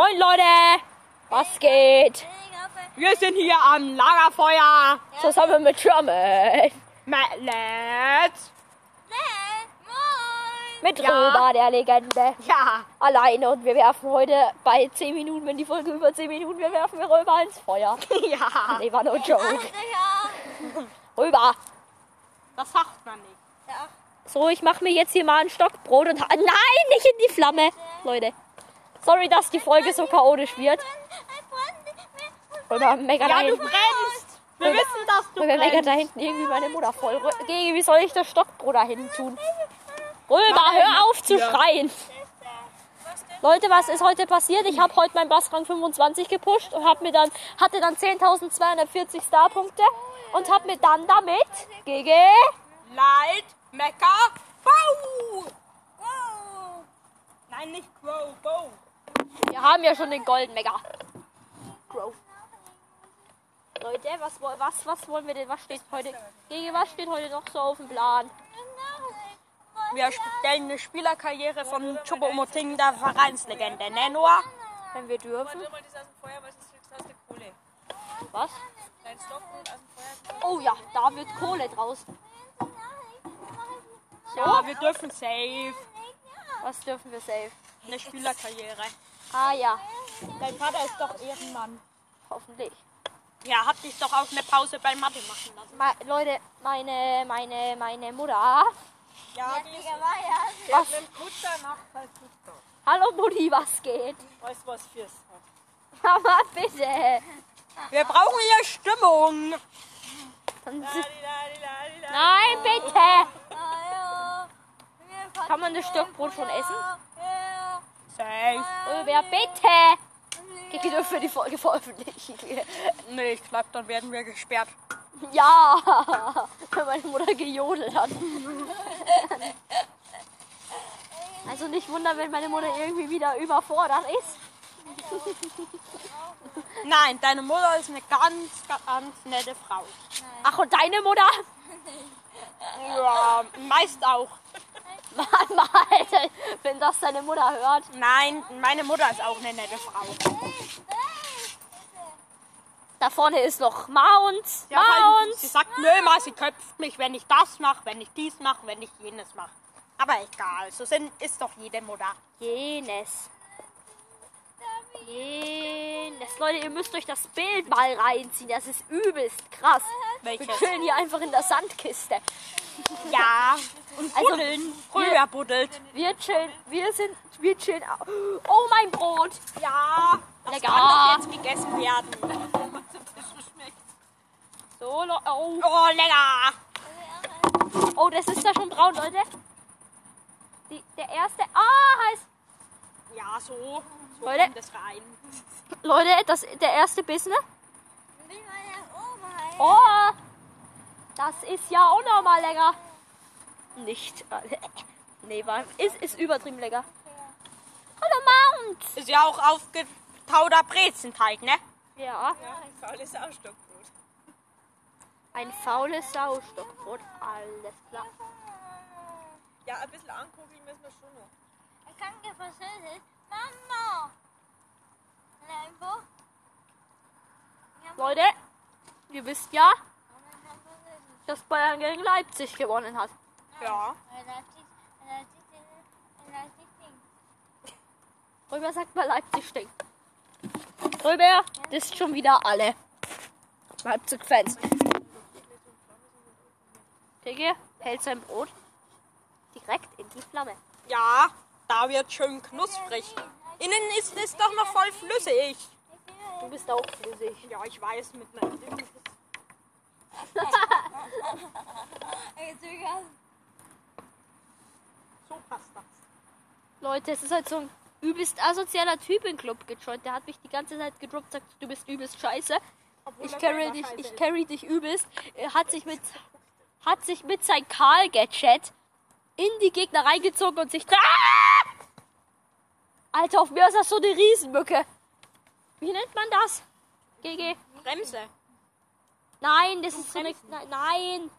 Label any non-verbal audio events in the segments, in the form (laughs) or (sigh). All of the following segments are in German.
Moin Leute, was geht? Wir sind hier am Lagerfeuer. Zusammen mit Sherman. Let's. Mit Ja. Römer, der Legende. Ja. Alleine und wir werfen heute bei 10 Minuten, wenn die Folge über 10 Minuten, wir werfen wir Römer ins Feuer. (laughs) Ja. Nee, war no joke. Römer. Das sagt man nicht. So, ich mache mir jetzt hier mal ein Stockbrot und... ha- Nein, nicht in die Flamme. Leute. Sorry, dass die Folge so chaotisch wird. Römer, mega Ja, du brennst. Wir wissen, dass du Römer, mega da hinten irgendwie meine Mutter voll. Rö- Gegi, wie soll ich das Stockbrot da hinten tun? Römer, hör auf zu Ja. schreien. Leute, was ist heute passiert? Ich habe heute meinen Bassrang 25 gepusht und hab mir dann, hatte dann 10.240 Starpunkte und habe mir dann damit gegen Light, Mecker, Bau. Nein, nicht Grow, Bow. Wir haben ja schon den Golden Mega. Grow. Leute, was, woll- was, was wollen wir denn? Was steht heute? Gegen was steht heute noch so auf dem Plan? Wir stellen eine Spielerkarriere von Chupomoting, der Vereinslegende, ne Noah? Wenn wir dürfen. Was? Dein Stockbrot aus dem Feuer. Oh ja, da wird Kohle draußen. Ja, wir dürfen safe. Was dürfen wir safe? Eine Spielerkarriere. Ah ja, Dein Vater ist doch Ehrenmann. hoffentlich. Ja, hab dich doch auch eine Pause bei Mathe machen lassen. Ma Leute, meine, meine, meine Mutter. Ja, die ist Was? Hallo Mutti, was geht? Weißt du was fürs? Mama, bitte. Wir brauchen hier Stimmung. Nein, bitte. Kann man das Stück Brot schon essen? Safe. Wer bitte? Kiki dürfen wir die Folge veröffentlichen. Nee, ich glaube, dann werden wir gesperrt. Ja, (laughs) wenn meine Mutter gejodelt hat. Also nicht wundern, wenn meine Mutter irgendwie wieder überfordert ist. Nein, deine Mutter ist eine ganz, ganz nette Frau. Ach, und deine Mutter? (laughs) Ja, meist auch. Mann, mal, (laughs) wenn das deine Mutter hört. Nein, meine Mutter ist auch eine nette Frau. Da vorne ist noch Mount. Sie, hat halt, Mount. sie sagt, nö, mal, sie köpft mich, wenn ich das mache, wenn ich dies mache, wenn ich jenes mache. Aber egal, so sind, ist doch jede Mutter. Jenes. Jenes. Leute, ihr müsst euch das Bild mal reinziehen. Das ist übelst krass. Wir Welches? chillen hier einfach in der Sandkiste. Ja, und Also, buddeln. Rüber buddelt. Wir chillen, wir sind, wir chillen. Oh, mein Brot. Ja, das Lecker. kann doch jetzt gegessen werden. So, oh. Oh, lecker. oh, das ist da schon braun, Leute. Die, der erste. Ah, heißt. Ja, so. Leute. das rein. Leute, das, der erste Bissen. Oh, das ist ja auch nochmal lecker. Nicht. äh, Nee, war, ist, ist übertrieben lecker. Hallo Mount. Ist ja auch aufgetauter Brezenteig, ne? Ja, Ja, ein faules Ausstockbrot. ein faules Saustockbrot. Alles klar. Ja, ein bisschen angucken müssen wir schon noch. Mama! Wo? Leute, ihr wisst ja, dass Bayern gegen Leipzig gewonnen hat. Ja. Römer sagt mal, Leipzig stinkt. Römer, das ist schon wieder alle. Leipzig-Fans. Digga, hält sein Brot direkt in die Flamme. Ja, da wird schön knusprig. Innen ist es doch noch voll flüssig. Du bist auch flüssig. Ja, ich weiß, mit meinem Lippen. So passt das. Leute, es ist halt so ein übelst asozialer Typ im Club gejoint. Der hat mich die ganze Zeit gedroppt, sagt, du bist übelst scheiße. Obwohl Ich carry dich, scheiße ich carry dich übelst. Er hat sich mit, hat sich mit seinem Karl-Gadget in die Gegner reingezogen und sich. Ah! Alter, auf mir ist das so eine Riesenmücke. Wie nennt man das? GG. Bremse. Nein, das ist so eine. Nein, Nein.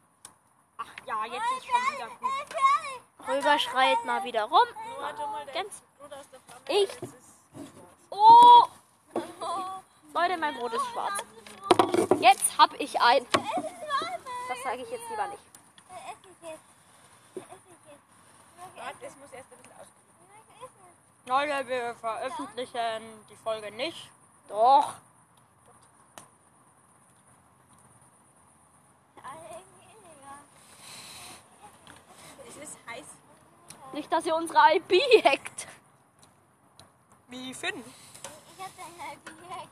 Ach ja, jetzt ist schon wieder gut. Rüber schreit mal wieder rum. Ganz. Brot aus der Flamme. Ich. Ist Oh! Leute, mein Brot ist schwarz. Jetzt hab ich ein. Das sage ich jetzt lieber nicht. Warte, das muss erst ein bisschen ausgehen. Leute, wir veröffentlichen die Folge nicht. Doch. Es ist heiß. Nicht, dass ihr unsere IP hackt. Wie Finn. Ich hab deine Objekt.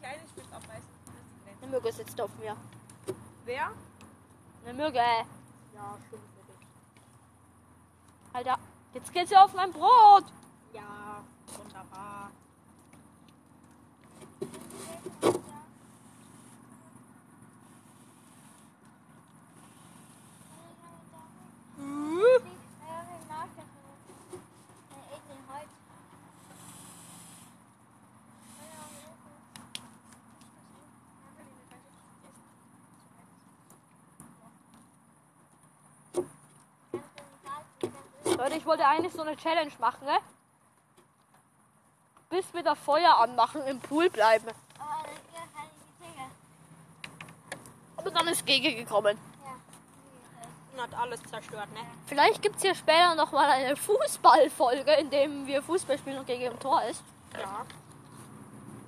Kleines Stück abbeißen. Das ist Mürge sitzt auf mir. Wer? Eine Mürge. Ja, stimmt. Alter, jetzt geht's ja auf mein Brot. Ja, wunderbar. Leute, ich wollte eigentlich so eine Challenge machen, ne? Bis wir da Feuer anmachen, im Pool bleiben. Aber dann ist Gege gekommen. Und hat alles zerstört, ne? Vielleicht gibt es hier später noch mal eine Fußballfolge, in dem wir Fußball spielen und Gege im Tor ist. Ja.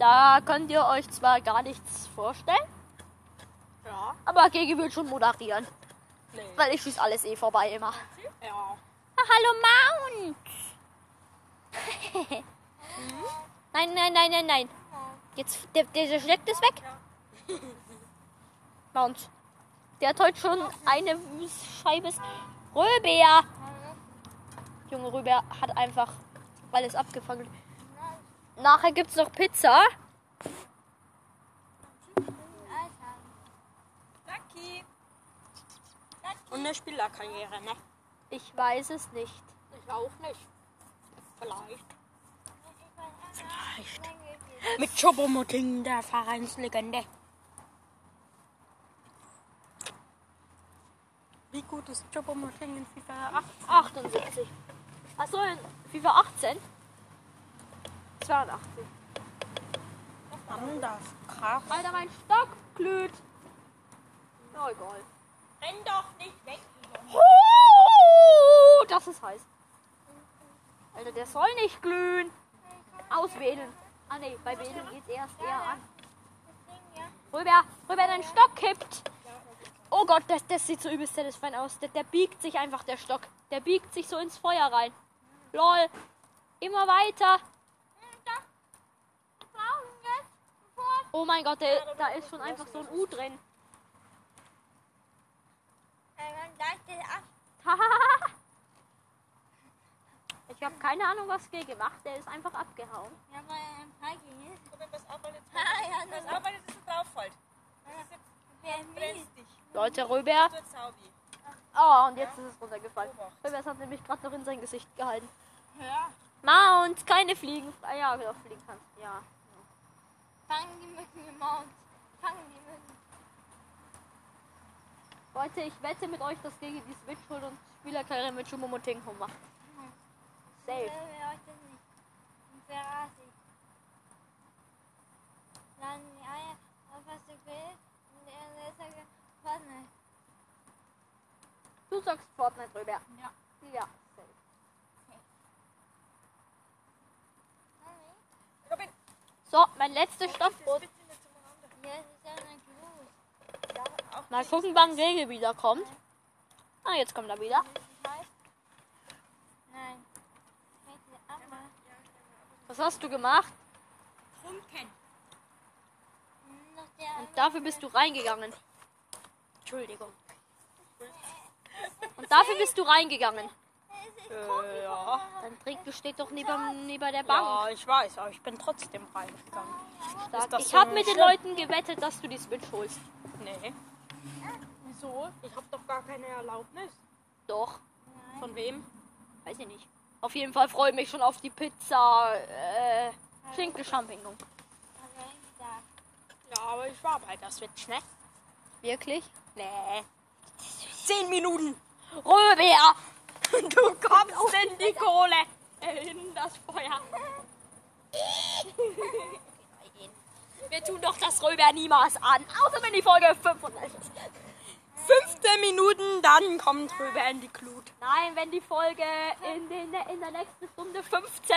Da könnt ihr euch zwar gar nichts vorstellen, Ja. aber Gege wird schon moderieren. Nee. Weil ich schieß alles eh vorbei immer. Ja. Hallo Mount! (laughs) nein, nein, nein, nein, nein. Jetzt, der, der Schleck ist weg. Mount. Der hat heute schon eine Scheibe Röber. Junge Röber hat einfach alles abgefangen. Nachher gibt's noch Pizza. Und eine Spielerkarriere, ne? Ich weiß es nicht. Ich auch nicht. Vielleicht. Vielleicht. Mit Chobomoting, der Vereinslegende. Wie gut ist Chobomoting in FIFA 8? 78. Achso, in FIFA 18? 82. Mann, das krass. Alter, mein Stock glüht. Oh, egal. Renn doch nicht weg. Oh, das ist heiß. Alter, der soll nicht glühen. Auswählen. Ah ne, bei Wählen geht erst eher an. Rüber, rüber, dein Stock kippt. Oh Gott, das, das sieht so übelst satisfying aus. Der, der biegt sich einfach, der Stock. Der biegt sich so ins Feuer rein. Lol. Immer weiter. Oh mein Gott, der, da ist schon einfach so ein U drin. (laughs) ich habe keine Ahnung, was Gay gemacht. Der ist einfach abgehauen. Robin, pass auf, weil jetzt, pass auf, weil jetzt so drauf fällt. Das ist jetzt, brennst dich. Leute, Zaubi. Oh, und jetzt ist es runtergefallen. Röber hat nämlich gerade noch in sein Gesicht gehalten. Ja. Mount, keine Fliegen. Ah ja, doch, fliegen kannst. Ja. Fangen die Mücken im Mount. Fangen die Mücken. Leute, ich wette mit euch, dass Gege die Switch holt und Spielerkarriere mit Chumomoting macht. Safe. Wer euch das nicht? Ein Ferrari. Dann die Eier auf was du willst. Und er sagt, Fortnite. Du sagst Fortnite Röber. Ja. Ja, safe. Robin, So, mein letztes Stoffbrot. Ja, ja. Ja, Mal gucken, wann Gege wiederkommt. Ah, jetzt kommt er wieder. Nein. Was hast du gemacht? Trunken. Und dafür bist du reingegangen. Entschuldigung. Und dafür bist du reingegangen. Äh, ja. Dein Trick besteht doch neben, neben der ja, Bank. ich weiß, aber ich bin trotzdem reingegangen. Stark. Ich so habe mit den? Leuten gewettet, dass du die Switch holst. Nee. Wieso? Ich habe doch gar keine Erlaubnis. Doch, Von wem? weiß ich nicht. Auf jeden Fall freue ich mich schon auf die Pizza äh, Schinken Champignon. Ja, aber ich war bei der Switch, ne? Wirklich? Nee. 10 Minuten. Röber! Du kommst in die Kohle. Äh, in das Feuer. (laughs) Wir tun doch das Röber niemals an, außer wenn die Folge 500 ist. 15 Minuten, dann kommt Röber in die Glut. Nein, wenn die Folge in, den, in der nächsten Stunde 15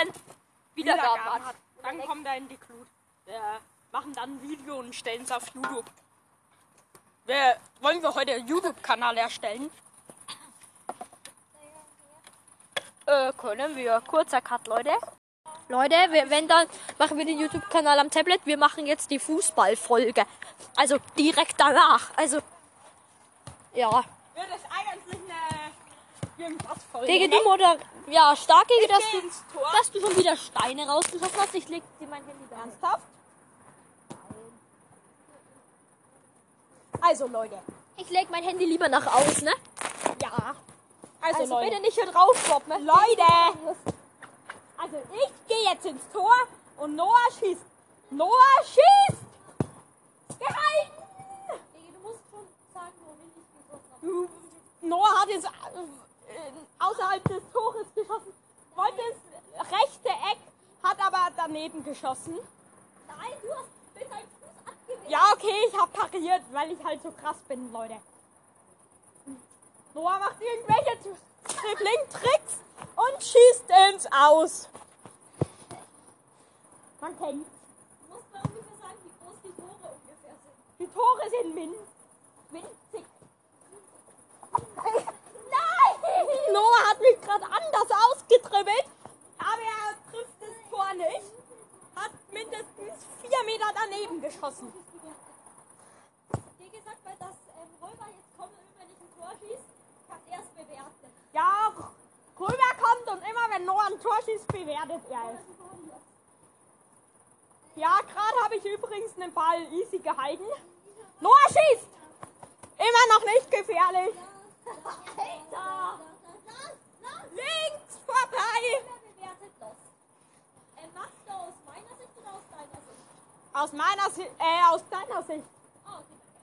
Wiedergaben Wiedergaben hat. Dann kommt er in die Glut. Wir machen dann ein Video und stellen es auf YouTube. Wir, wollen wir heute einen YouTube-Kanal erstellen? Äh, können wir. Kurzer Cut, Leute. Leute, wir, wenn dann machen wir den YouTube-Kanal am Tablet. Wir machen jetzt die Fußballfolge. Also direkt danach. Also, ja. Wird es eigentlich eine irgendwas Folge? Gegen du moder Ja, stark gegen dass du, ins Tor. dass du schon wieder Steine rausgeschossen hast. Ich leg dir mein Handy da. Ernsthaft? Also Leute. Ich leg mein Handy lieber nach außen, ne? Ja. Also, Also Leute. bitte nicht hier drauf droppen. ne? Leute. Also ich gehe jetzt ins Tor und Noah schießt. Noah schießt! Gehalten! Du musst schon sagen, wohin ich geschossen habe. Du, Noah hat jetzt äh, außerhalb des Tores geschossen. Wollte das rechte Eck, hat aber daneben geschossen. Nein, du hast mit deinem Fuß abgewehrt. Ja, okay, ich habe pariert, weil ich halt so krass bin, Leute. Noah macht irgendwelche Dribbling-Tricks und schießt ins Aus. Man kennt. Du musst mal ungefähr sagen, wie groß die Tore ungefähr sind. Die Tore sind min winzig. Nein! Noah hat mich gerade anders ausgetribbelt, aber er trifft das Tor nicht. Hat mindestens vier Meter daneben geschossen. Wie gesagt, weil das ähm, Räuber jetzt kommt und wenn ich ein Tor schießt, kann er es bewerten. Ja, rüber kommt und immer wenn Noah ein Tor schießt, bewertet er es. Ja, gerade habe ich übrigens einen Ball easy gehalten. Noah schießt! Immer noch nicht gefährlich. Alter! Links vorbei. Aus meiner Sicht oder aus deiner Sicht? Aus meiner Sicht, äh, aus deiner Sicht.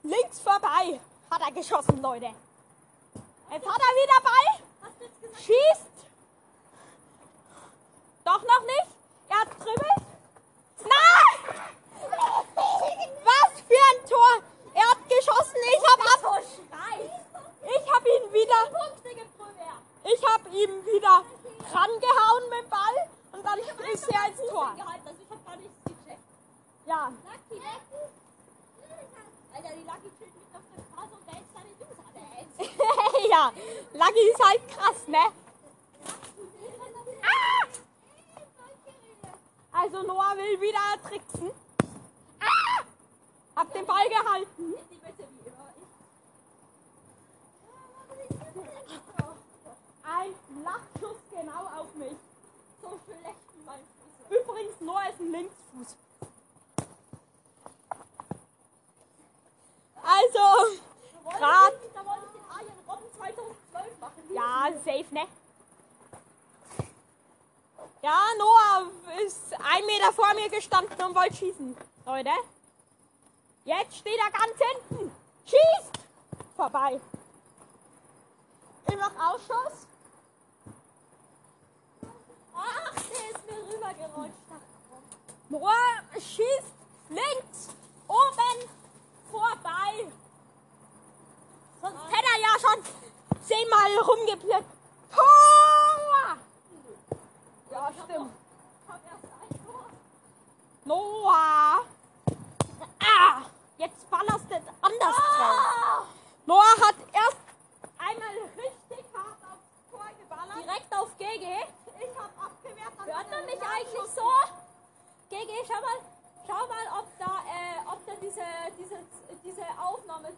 Links vorbei hat er geschossen, Leute. Jetzt hat er wieder Ball. Schießt. Doch noch nicht. Er hat dribbelt. Nein! Was für ein Tor. Er hat geschossen. Ich habe ab. Schrei! Ich habe ihn wieder. Punkte gibt Röber! Ich habe ihm wieder rangehauen mit dem Ball und dann ist er ins Tor. Gehalten, also ich hab gar nichts gecheckt. Ja. Lucky, Lucky! Alter, die Lucky chillt mit auf der Straße und wälzt seine Jungs an, ey. Lucky ist halt krass, ne? Ah! Also Noah will wieder tricksen. Ah! Hab den Ball gehalten. Ein Lachschuss genau auf mich. So schlecht wie mein Fuß. Übrigens, Noah ist ein Linksfuß. Also, Grad. Da wollte ich den Arjen Robben 2012 machen. Ja, safe, ne? Ja, Noah ist ein Meter vor mir gestanden und wollte schießen. Leute. Jetzt steht er ganz hinten. Schießt! Vorbei. Immer noch Ausschuss. Ach, der ist mir rübergerutscht. Noah schießt links, oben, vorbei. Sonst hätte er ja schon zehnmal rumgeblitzt. Tor! Ja, stimmt. Noah! Ah! Jetzt ballerst du anders drauf. Ah! Noah hat erst einmal richtig hart aufs Tor geballert. Direkt auf GG. Ich hab abgewehrt. Hört man mich eigentlich so? GG, schau mal, schau mal, ob da, äh, ob da diese, diese, diese Aufnahme,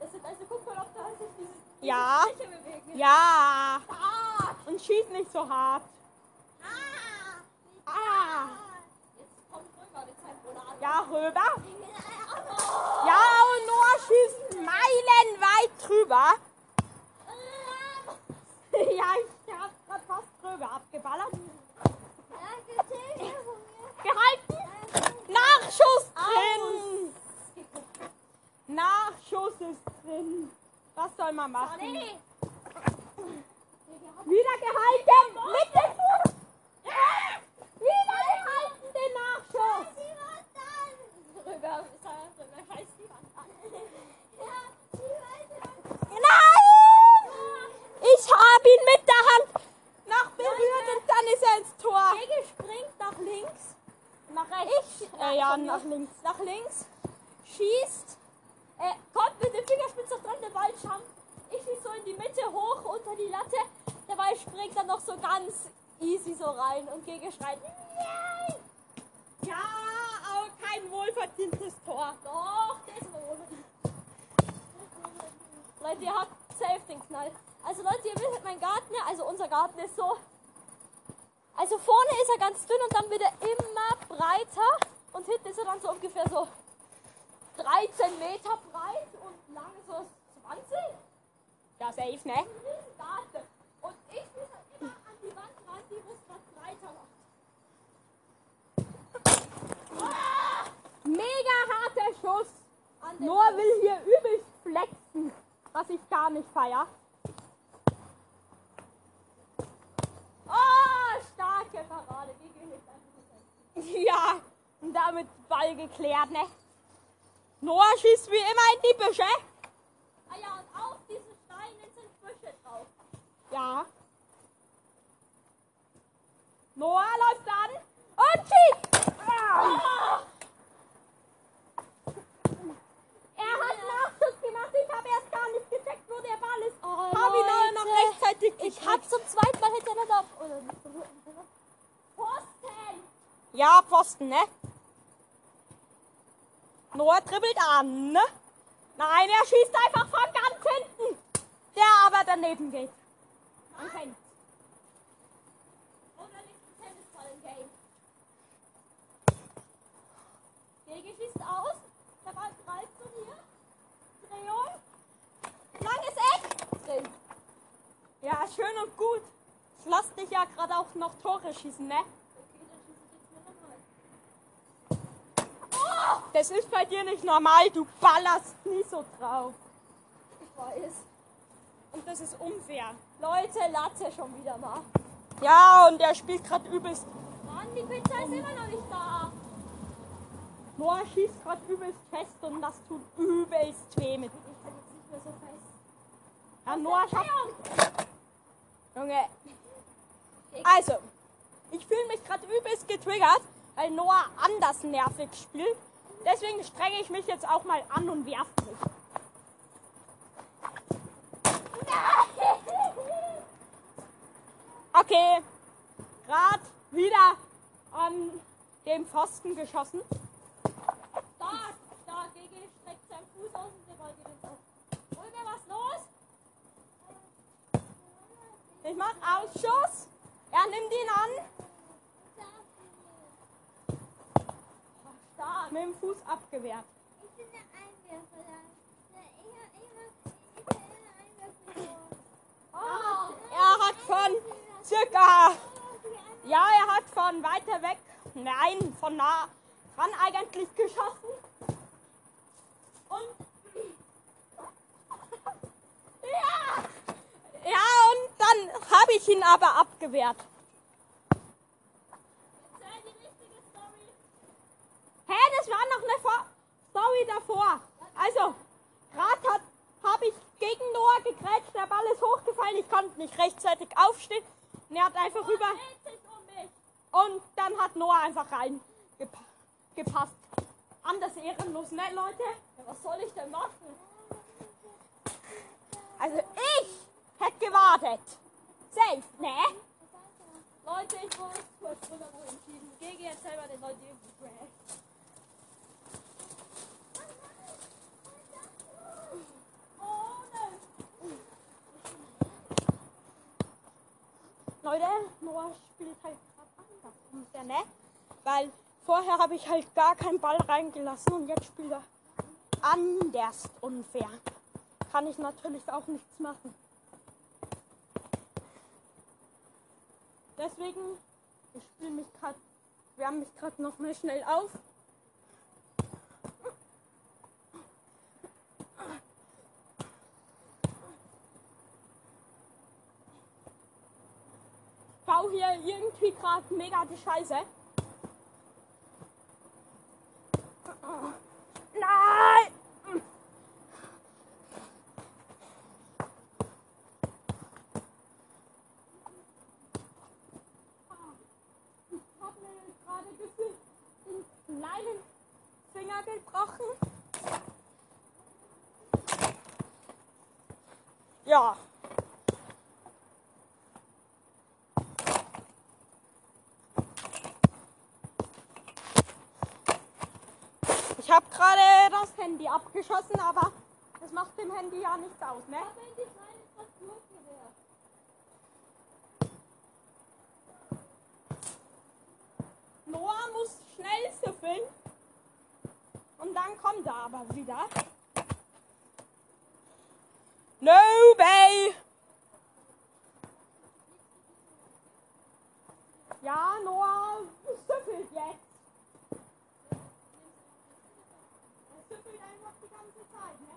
das sind, also guck mal, ob da sich diese, diese Ja. Bewegen. Ja. Ah, Und schieß nicht so hart. ah, Ah. Jetzt kommt rüber mit seinem Rouladen. Ja, rüber. Ja, und Noah schießt meilenweit drüber. (laughs) ja, ich hab grad fast drüber abgeballert. Gehalten. Nachschuss drin. Nachschuss ist drin. Was soll man machen? Nee. Wieder gehalten! Mit dem Fuß! Wieder gehalten, den Nachschuss! Rüber, rüber, scheiß die Wand an. Nein! Ich habe ihn mit der Hand noch berührt und dann ist er ins Tor. Gege springt nach links. Nach rechts. Ich, äh, ja, nach links. Nach links. Schießt. Äh, kommt mit dem Fingerspitze noch dran, der Ball schrammt. Ich schieße so in die Mitte hoch unter die Latte. Der Ball springt dann noch so ganz easy so rein und Gege schreit. Nein! Ja, aber kein wohlverdientes Tor. Doch, das wohlverdient. Leute, ihr habt safe den Knall. Also Leute, ihr wisst, mein Garten, also unser Garten ist so. Also vorne ist er ganz dünn und dann wird er immer breiter. Und hinten ist er dann so ungefähr so 13 Meter breit und lang so 20. Ja, safe, ne? Und ich muss halt immer an die Wand ran, die muss was breiter macht. Mega harter Schuss. Noah will hier übelst flexen, was ich gar nicht feier. Oh, starke Parade. (laughs) Ja, und damit Ball geklärt, ne? Noah schießt wie immer in die Büsche. Ah ja, und auf diesen Steinen sind Büsche drauf. Ja. Noah läuft an und schießt. Ah. Er hat Nachschuss gemacht. Ich habe erst gar nicht gecheckt, wo der Ball ist. Oh, Habe ihn aber noch rechtzeitig Ich gekriegt. hab zum zweiten Mal hintereinander auf. Posten! Ja, Pfosten, ne? Noah dribbelt an, ne? Nein, er schießt einfach von ganz hinten. Der aber daneben geht. Man kennt. Oder nicht ein Tennisball im Game. Gege schießt aus. Der Ball greift zu mir. Drehung. Langes Eck. Drin. Ja, schön und gut. Ich lass dich ja gerade auch noch Tore schießen, ne? Okay, dann schieße ich jetzt mir nochmal. Oh, Das ist bei dir nicht normal. Du ballerst nie so drauf. Ich weiß. Und das ist unfair. Leute, Latte schon wieder mal. Ja, und er spielt gerade übelst. Mann, die Pizza ist immer noch nicht da. Noah schießt gerade übelst fest und das tut übelst weh mit. Ich halte jetzt nicht mehr so fest. Ja, Noah schafft. Junge. Also, ich fühle mich gerade übelst getriggert, weil Noah anders nervig spielt. Deswegen strenge ich mich jetzt auch mal an und werfe mich. Okay, gerade wieder an dem Pfosten geschossen. Stark, stark. Gege streckt seinen Fuß aus und der Ball geht ins Aus. Holger, was los? Ich mach Ausschuss. Er nimmt ihn an. Mit dem Fuß abgewehrt. Ich bin der Einwerfer. Oh, Er hat von circa, ja, er hat von weiter weg, nein, von nah dran eigentlich geschossen. Und ja, ja, und dann habe ich ihn aber abgewehrt. erzähl die richtige Story. Hä, das war noch eine Vor Story davor. Also, gerade habe ich gegen Noah gegrätscht, der Ball ist hochgefallen, ich konnte nicht rechtzeitig aufstehen. Und er hat einfach rüber. Und dann hat Noah einfach rein gepa gepasst. Anders ehrenlos, ne, Leute? Was soll ich denn machen? Also ich hätte gewartet. Safe, ne? Leute, ich wurde kurz drüber entschieden. Gege jetzt selber den Leuten irgendwie Trash. Oh nein. Leute, Noah spielt halt gerade anders unfair, ne? Weil vorher habe ich halt gar keinen Ball reingelassen und jetzt spielt er anders unfair. Kann ich natürlich auch nichts machen. Deswegen, ich spiele mich gerade, wärme mich gerade noch mal schnell auf. Hier irgendwie gerade mega die Scheiße. Nein! Ich habe mir gerade gefühlt den kleinen Finger gebrochen. Ja. Ich habe gerade das Handy abgeschossen, aber das macht dem Handy ja nichts aus, ne? Noah muss schnell süffeln. Und dann kommt er aber wieder. No, Bay! Ja, Noah süffelt jetzt. Er süffelt einfach die ganze Zeit, ne?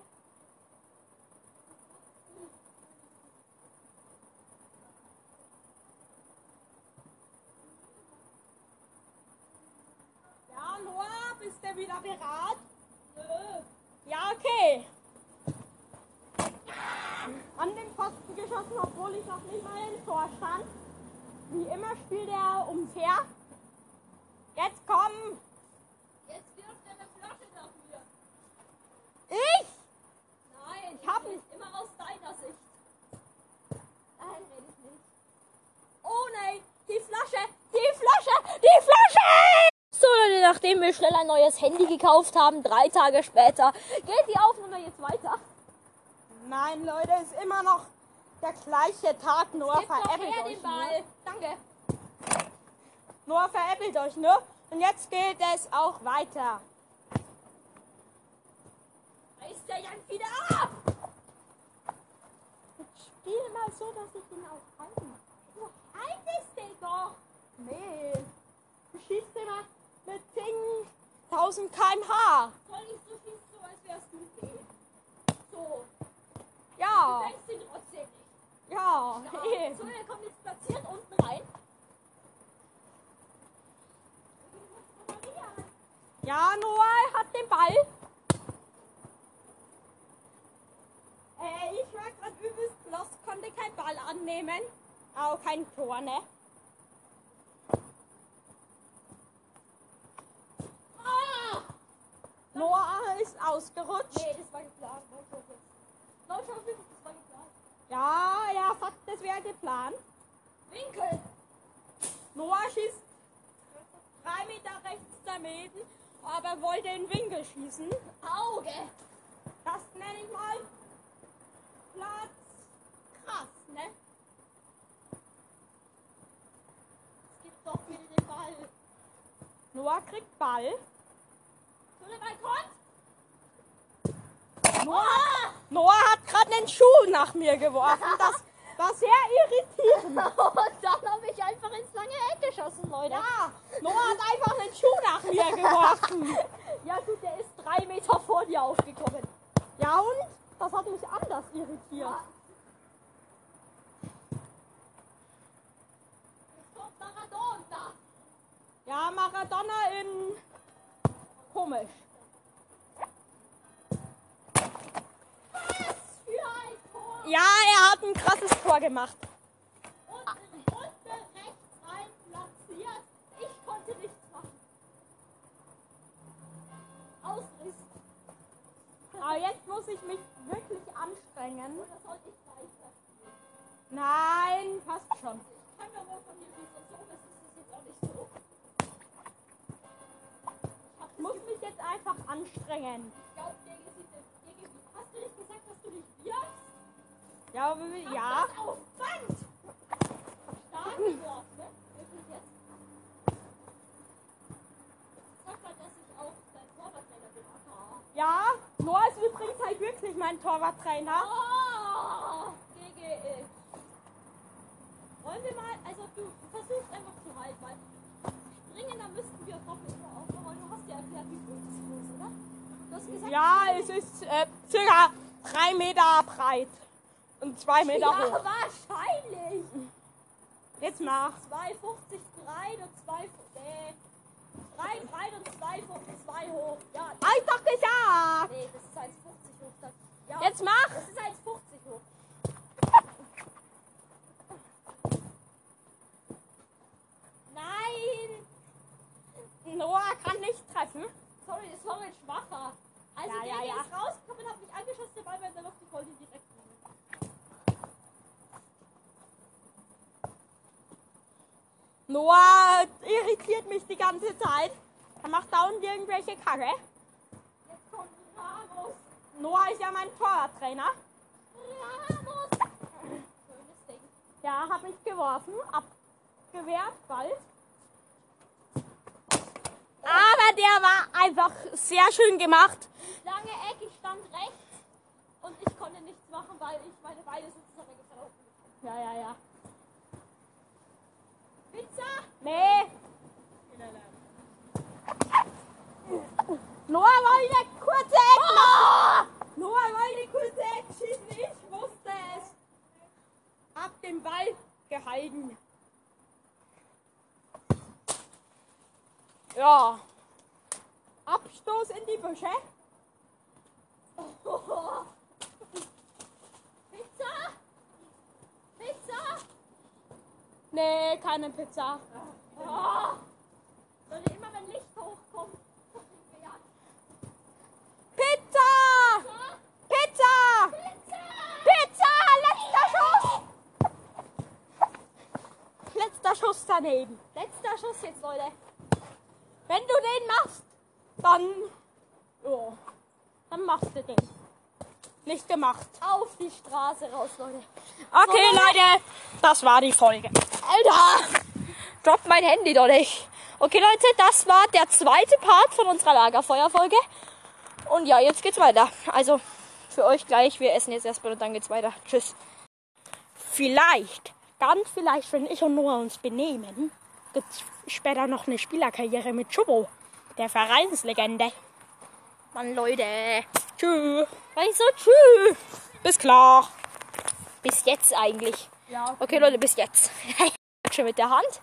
Ja, Bist du wieder bereit? Ja, okay. An den Pfosten geschossen, obwohl ich noch nicht mal im Tor stand. Wie immer spielt er umher. Jetzt komm! Jetzt wirft er eine Flasche nach mir. Ich! Nein, Ich hab nicht. Immer aus deiner Sicht. Nein, red ich nicht. Oh nein! Die Flasche! Die Flasche! Die Flasche! So Leute, nachdem wir schnell ein neues Handy gekauft haben, drei Tage später, geht die Aufnahme jetzt weiter. Nein, Leute, ist immer noch der gleiche Tag. Noah veräppelt euch den Ball. Danke. nur. Noah veräppelt euch nur. Und jetzt geht es auch weiter. Reißt der Jan wieder ab. Jetzt spiel mal so, dass ich ihn auch halten. Du haltest den doch! Nee. Du schießt immer mit 10.000 km/h. Soll ich so schießen, so als wärst du? So. Ja. Du denkst ihn trotzdem nicht. Ja. Ja. (laughs) So, er kommt jetzt platziert unten rein. Ja, Noah hat den Ball. Äh, ich war gerade übelst lost, konnte keinen Ball annehmen. Auch kein Tor, ne? Ah! Noah ist ausgerutscht. Nee, das war geplant. Jetzt. Neun Schuss, das war geplant. Ja, er sagt, das wäre geplant. Winkel. Noah schießt drei Meter rechts daneben, aber wollte in den Winkel schießen. Auge. Das nenne ich mal Platz krass, ne? Es gibt doch wieder den Ball. Noah kriegt Ball. So, der Ball kommt. Noah, Noah hat gerade einen Schuh nach mir geworfen. Das war sehr irritierend. (laughs) Und dann habe ich einfach ins lange Eck geschossen, Leute. Ja, Noah hat einfach einen Schuh nach mir geworfen. (laughs) Ja gut, der ist drei Meter vor dir aufgekommen. Ja und? Das hat mich anders irritiert. Jetzt kommt Maradona. Ja, Maradona in komisch. Ja, er hat ein krasses Tor gemacht. Und, und rechts rein platziert. Ich konnte nichts machen. Ausriss. Aber jetzt muss ich mich wirklich anstrengen. Oder soll ich weiter? Nein, passt schon. Ich kann ja wohl von dir schießen. So ist es jetzt auch nicht so. Ich muss mich jetzt einfach anstrengen. Ich glaube. Hast du nicht gesagt, dass du dich wirkst? Ja, aber- ja. Das auf Band! Stark geworfen, ne? Wirklich jetzt. Sag mal, dass ich auch dein Torwarttrainer bin. Ja, Noah ist übrigens halt wirklich mein Torwarttrainer. Ah, GG. Wollen wir mal, also du versuchst einfach zu halten, weil springen, da müssten wir doppelt auf, aber du hast ja erklärt, wie gut es ist, oder? Du hast gesagt, Ja, es ist äh, circa drei Meter breit und zwei Meter ja, hoch. wahrscheinlich. Jetzt mach. 250 breit und 2 nee. 3 breit und 2 2 hoch. Ja, Hab ich doch gesagt. nee, das ist 1,50 hoch. Das, ja, Jetzt mach. das ist 1,50 hoch. Nein! Noah kann nicht treffen. Sorry, das war mein schwacher. Also Ja, der ja, ja. ist rausgekommen, hat mich angeschossen, der Ball war in der Luft, ich wollte ihn direkt nehmen. Noah irritiert mich die ganze Zeit. Er macht dauernd irgendwelche Kacke. Jetzt kommt Ramos. Noah ist ja mein Torwarttrainer. Ramos! Schönes Ding. Ja, hab ich geworfen, abgewehrt, bald. Aber der war einfach sehr schön gemacht. Lange Eck, ich stand rechts und ich konnte nichts machen, weil ich meine Beine sozusagen gefraucht Ja, ja, ja. Nee. Noah wollte kurze Eck machen. Noah wollte kurze Eck schießen. Ich wusste es. Hab den Ball gehalten. Ja. Abstoß in die Büsche. (laughs) Pizza! Pizza! Nee, keine Pizza. Oh. Leute, immer wenn Licht hochkommt, an. Pizza! Pizza! Pizza! Letzter Schuss! Letzter Schuss daneben. Letzter Schuss jetzt, Leute. Wenn du den machst, dann. Oh, dann machst du den. Nicht gemacht. Auf die Straße raus, Leute. Okay, Leute, das war die Folge. Alter! Droppt mein Handy doch nicht. Okay, Leute, das war der zweite Part von unserer Lagerfeuerfolge. Und ja, jetzt geht's weiter. Also, für euch gleich. Wir essen jetzt erstmal und dann geht's weiter. Tschüss. Vielleicht, ganz vielleicht, wenn ich und Noah uns benehmen, gibt's später noch eine Spielerkarriere mit Chubo, der Vereinslegende. Mann, Leute. Tschüss. Ich so tschüss. Bis klar. Bis jetzt eigentlich. Ja. Okay, Leute, bis jetzt. (laughs) Schon mit der Hand.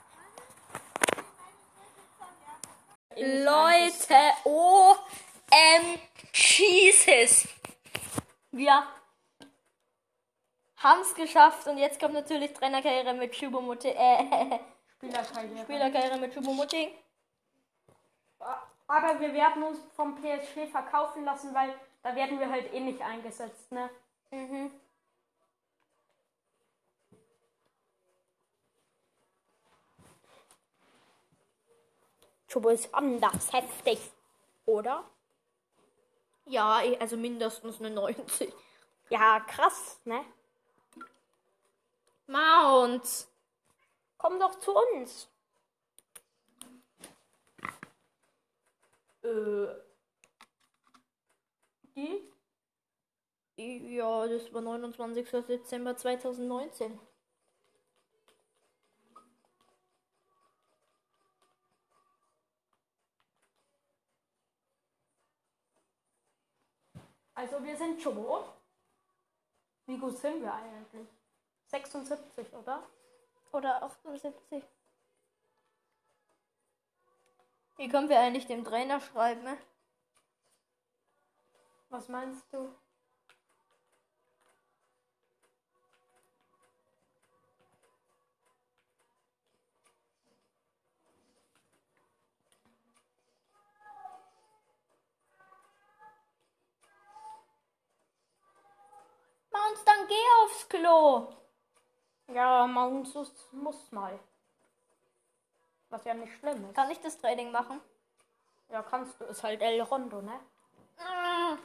Leute, OM Jesus. Wir haben es geschafft und jetzt kommt natürlich Trainerkarriere mit Schubomutti. Äh, (laughs) Spielerkarriere. Spielerkarriere mit Schubomutti. Aber wir werden uns vom PSG verkaufen lassen, weil da werden wir halt eh nicht eingesetzt, ne? Mhm. Chubo ist anders heftig. Oder? Ja, eh, also mindestens eine 90. Ja, krass, ne? Mount. Komm doch zu uns. Äh. Die? Ja, das war 29. Dezember 2019. Also wir sind Chubo. Wie gut sind wir eigentlich? 76, oder? Oder 78. Wie können wir eigentlich dem Trainer schreiben? Ne? Was meinst du? Mount, dann geh aufs Klo. Ja, man muss, mal. Was ja nicht schlimm ist. Kann ich das Training machen? Ja, kannst du. Ist halt El Rondo, ne? Ah,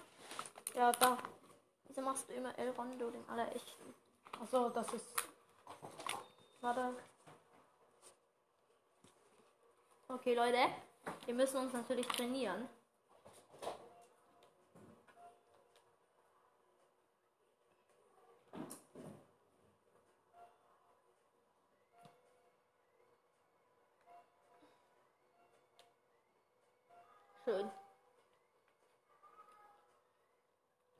Ja, da. Wieso machst du immer El Rondo, den allerechten? Achso, das ist. Warte. Okay, Leute. Wir müssen uns natürlich trainieren. Schön.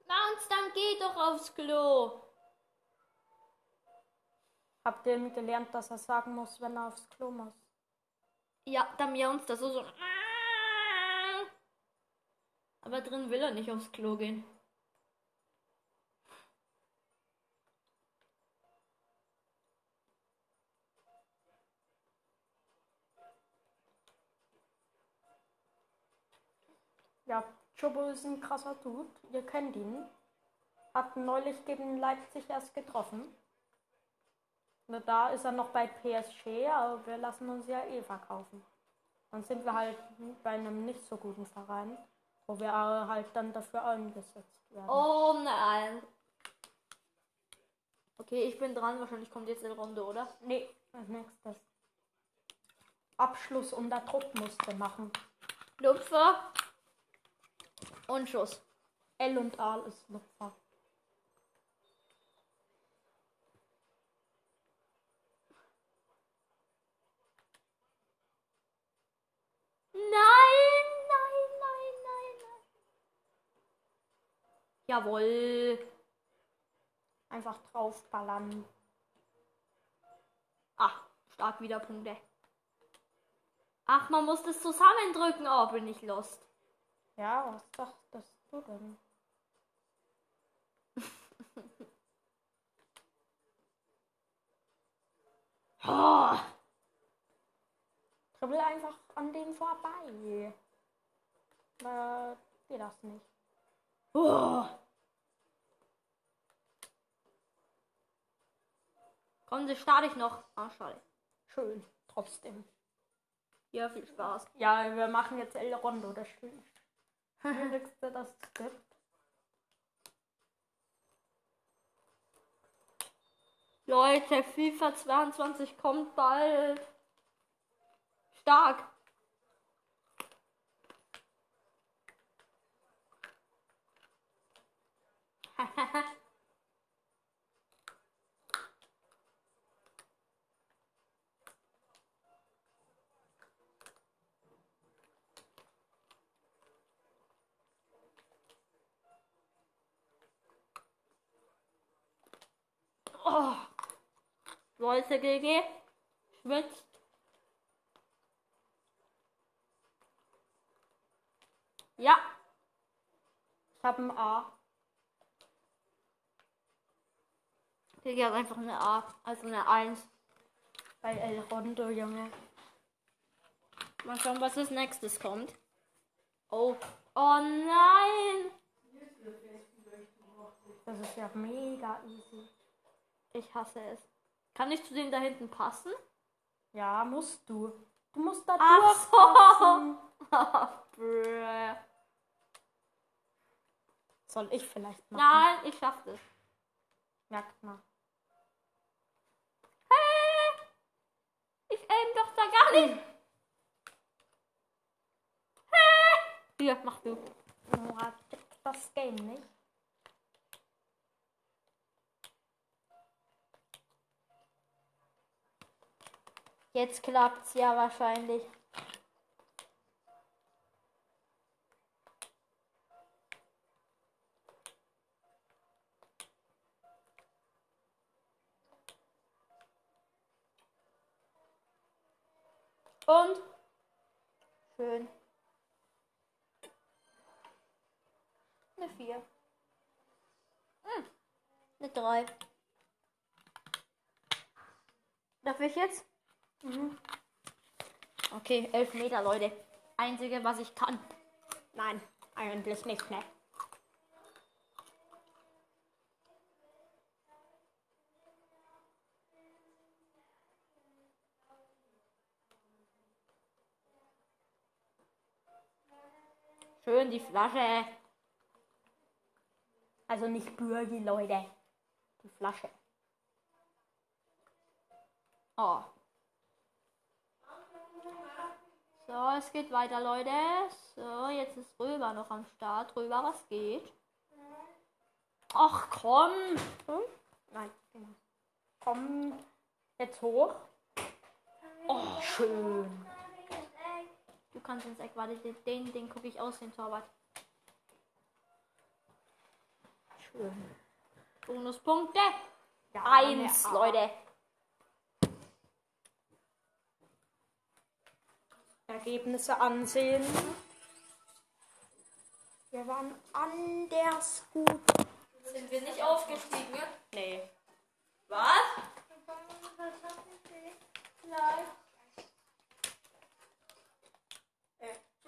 Mounts, dann geh doch aufs Klo. Habt ihr gelernt, dass er sagen muss, wenn er aufs Klo muss? Ja, da mir uns das so so. Aber drin will er nicht aufs Klo gehen. Ja, Chobo ist ein krasser Dude. Ihr kennt ihn. Hat neulich gegen Leipzig erst getroffen. Nur da ist er noch bei PSG, aber wir lassen uns ja eh verkaufen. Dann sind wir halt bei einem nicht so guten Verein, wo wir halt dann dafür eingesetzt werden. Oh nein. Okay, ich bin dran. Wahrscheinlich kommt jetzt eine Runde, oder? Nee, als nächstes. Abschluss unter Druck musste machen. Lupfer. Und Schuss. L und A ist Lupfer. Nein, nein, nein, nein, nein. Jawohl. Einfach draufballern. Ah, stark wieder Punkte. Ach, man muss das zusammendrücken. Oh, bin ich lost. Ja, was dachtest du denn? Oh. (laughs) Dribbel einfach an den vorbei. Da geht das nicht. Oh. Komm, das starte ich noch. Ah, schade. Schön, trotzdem. Ja, viel Spaß. Ja, wir machen jetzt El Rondo, das Schwierigste, das es gibt. Leute, FIFA 22 kommt bald. Stark. (laughs) oh. Leute, GG. Schwitzt. Ja. Ich habe ein A. GG hat einfach eine A, also eine 1. Bei El Rondo, Junge. Mal schauen, was als nächstes kommt. Oh. Oh nein! Das ist ja mega easy. Ich hasse es. Kann ich zu dem da hinten passen? Ja, musst du. Du musst da Ach durchpassen. Brr. (laughs) Soll ich vielleicht machen? Nein, ich schaff das. Merkt mal. Hä? Ich aim doch da gar nicht. Hä? Hier, mach du. Nora, das Game nicht. Jetzt klappt's ja wahrscheinlich. Und schön. Eine 4. Hm. Eine 3. Darf ich jetzt? Mhm. Okay, 11 Meter, Leute. Einzige, was ich kann. Nein, eigentlich nicht, ne? Schön die Flasche. Also nicht Bürgi, Leute. Die Flasche. Oh. So, es geht weiter, Leute. So, jetzt ist Röber noch am Start. Röber, was geht? Ach komm. Hm? Nein, genau. Komm jetzt hoch. Oh, schön kannst ins Eck. Warte, den, den gucke ich aus, den Torwart. Schön. Bonuspunkte. Ja, Eins, Leute. Ergebnisse ansehen. Wir waren anders gut. Sind wir nicht aufgestiegen? Nee. Was? Nein.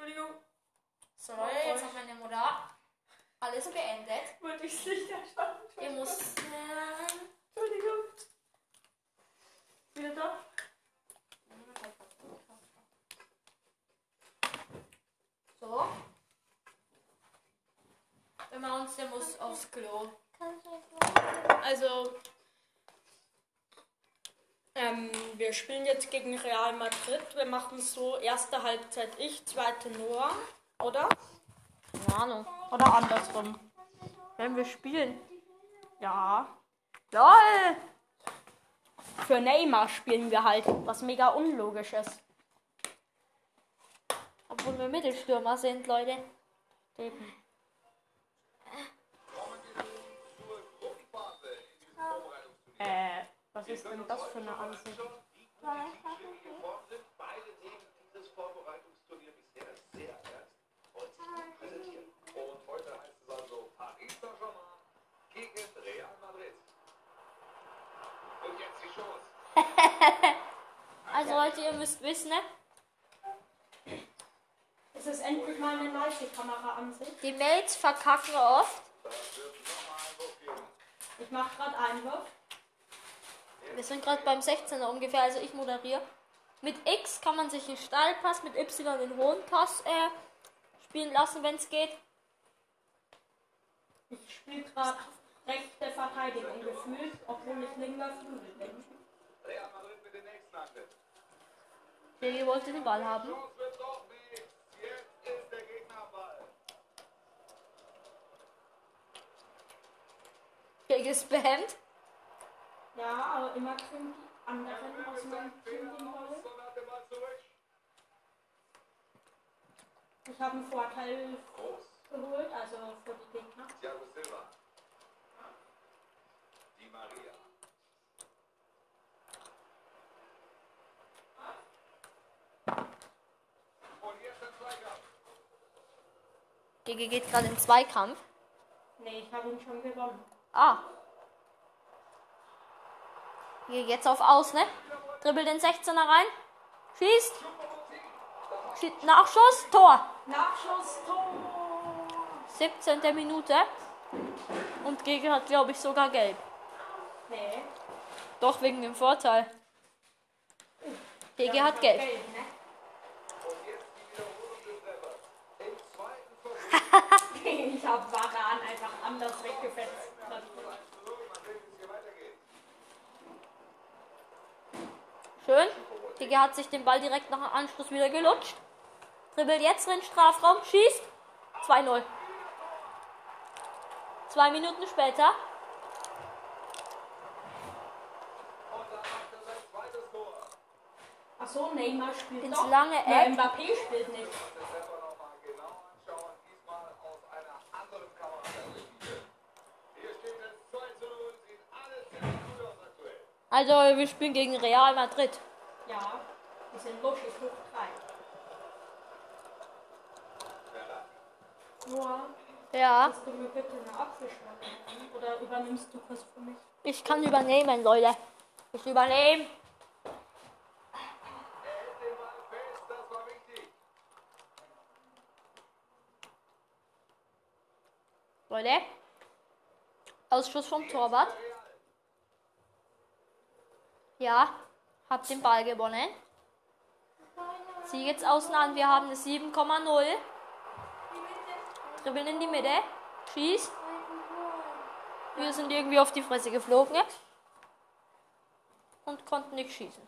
Entschuldigung, So Leute, jetzt hat meine Mutter alles beendet. wollte ich nicht erschaffen. Wir mussten. Entschuldigung. Wieder da? So. Wenn man uns, der muss aufs Klo. Also, ähm, wir spielen jetzt gegen Real Madrid. Wir machen so erste Halbzeit ich, zweite Noah, oder? Keine Ahnung. Oder andersrum. Wenn wir spielen. Ja. LOL! Für Neymar spielen wir halt, was mega unlogisch ist. Obwohl wir Mittelstürmer sind, Leute. Eben. Äh, was ist denn das für eine Ansicht? Beide nehmen dieses Vorbereitungsturnier bisher sehr ernst und sich gut präsentieren. Und heute heißt es also Paris Saint-Germain gegen Real Madrid. Und jetzt die Chance. Also Leute, ihr müsst wissen, ne? Es ist endlich mal eine leichte Kameraansicht. Die Mates verkacken oft. Ich mache gerade Einwurf. Wir sind gerade beim 16er ungefähr, also ich moderiere. Mit X kann man sich einen Steilpass, mit Y den hohen Pass äh, spielen lassen, wenn es geht. Ich spiele gerade rechte Verteidigung gefühlt, obwohl ich linker Flügel bin. Der wollte den Ball haben. Chance wird Ja, aber immer kriegen die anderen aus meinem Team den Ball. Ich habe einen Vorteil geholt, also für die Gegner. Thiago Silva. Di Maria. GG geht gerade in Zweikampf. Nee, ich habe ihn schon gewonnen. Ah. Hier jetzt auf Aus, ne? Dribbel den 16er rein. Schießt. Schießt. Nachschuss. Tor. Nachschuss, Tor! 17. Minute. Und GG hat, glaube ich, sogar gelb. Nee. Doch, wegen dem Vorteil. GG hat gelb. Gelb, ne? (laughs) (laughs) Ich habe Varan einfach anders weggefetzt. Man sehen, wie es hier weitergeht. Schön. GG hat sich den Ball direkt nach dem Anschluss wieder gelutscht. Dribbelt jetzt in den Strafraum. Schießt. 2-0. Zwei Minuten später. Er. Achso, Neymar spielt Ins doch. lange Eck. Mbappé spielt nicht. Also, wir spielen gegen Real Madrid. Ja, die sind luschig hoch drei. Noah, Ja, kannst du mir bitte eine Apfelschorle machen? Oder übernimmst du was für mich? ich kann übernehmen, Leute. Ich übernehme. Er. Leute. Ausschuss vom Torwart. Ja, hab den Ball gewonnen. Zieh jetzt außen an. Wir haben eine 7,0. Dribbeln in die Mitte. Schieß. Wir sind irgendwie auf die Fresse geflogen. Und konnten nicht schießen.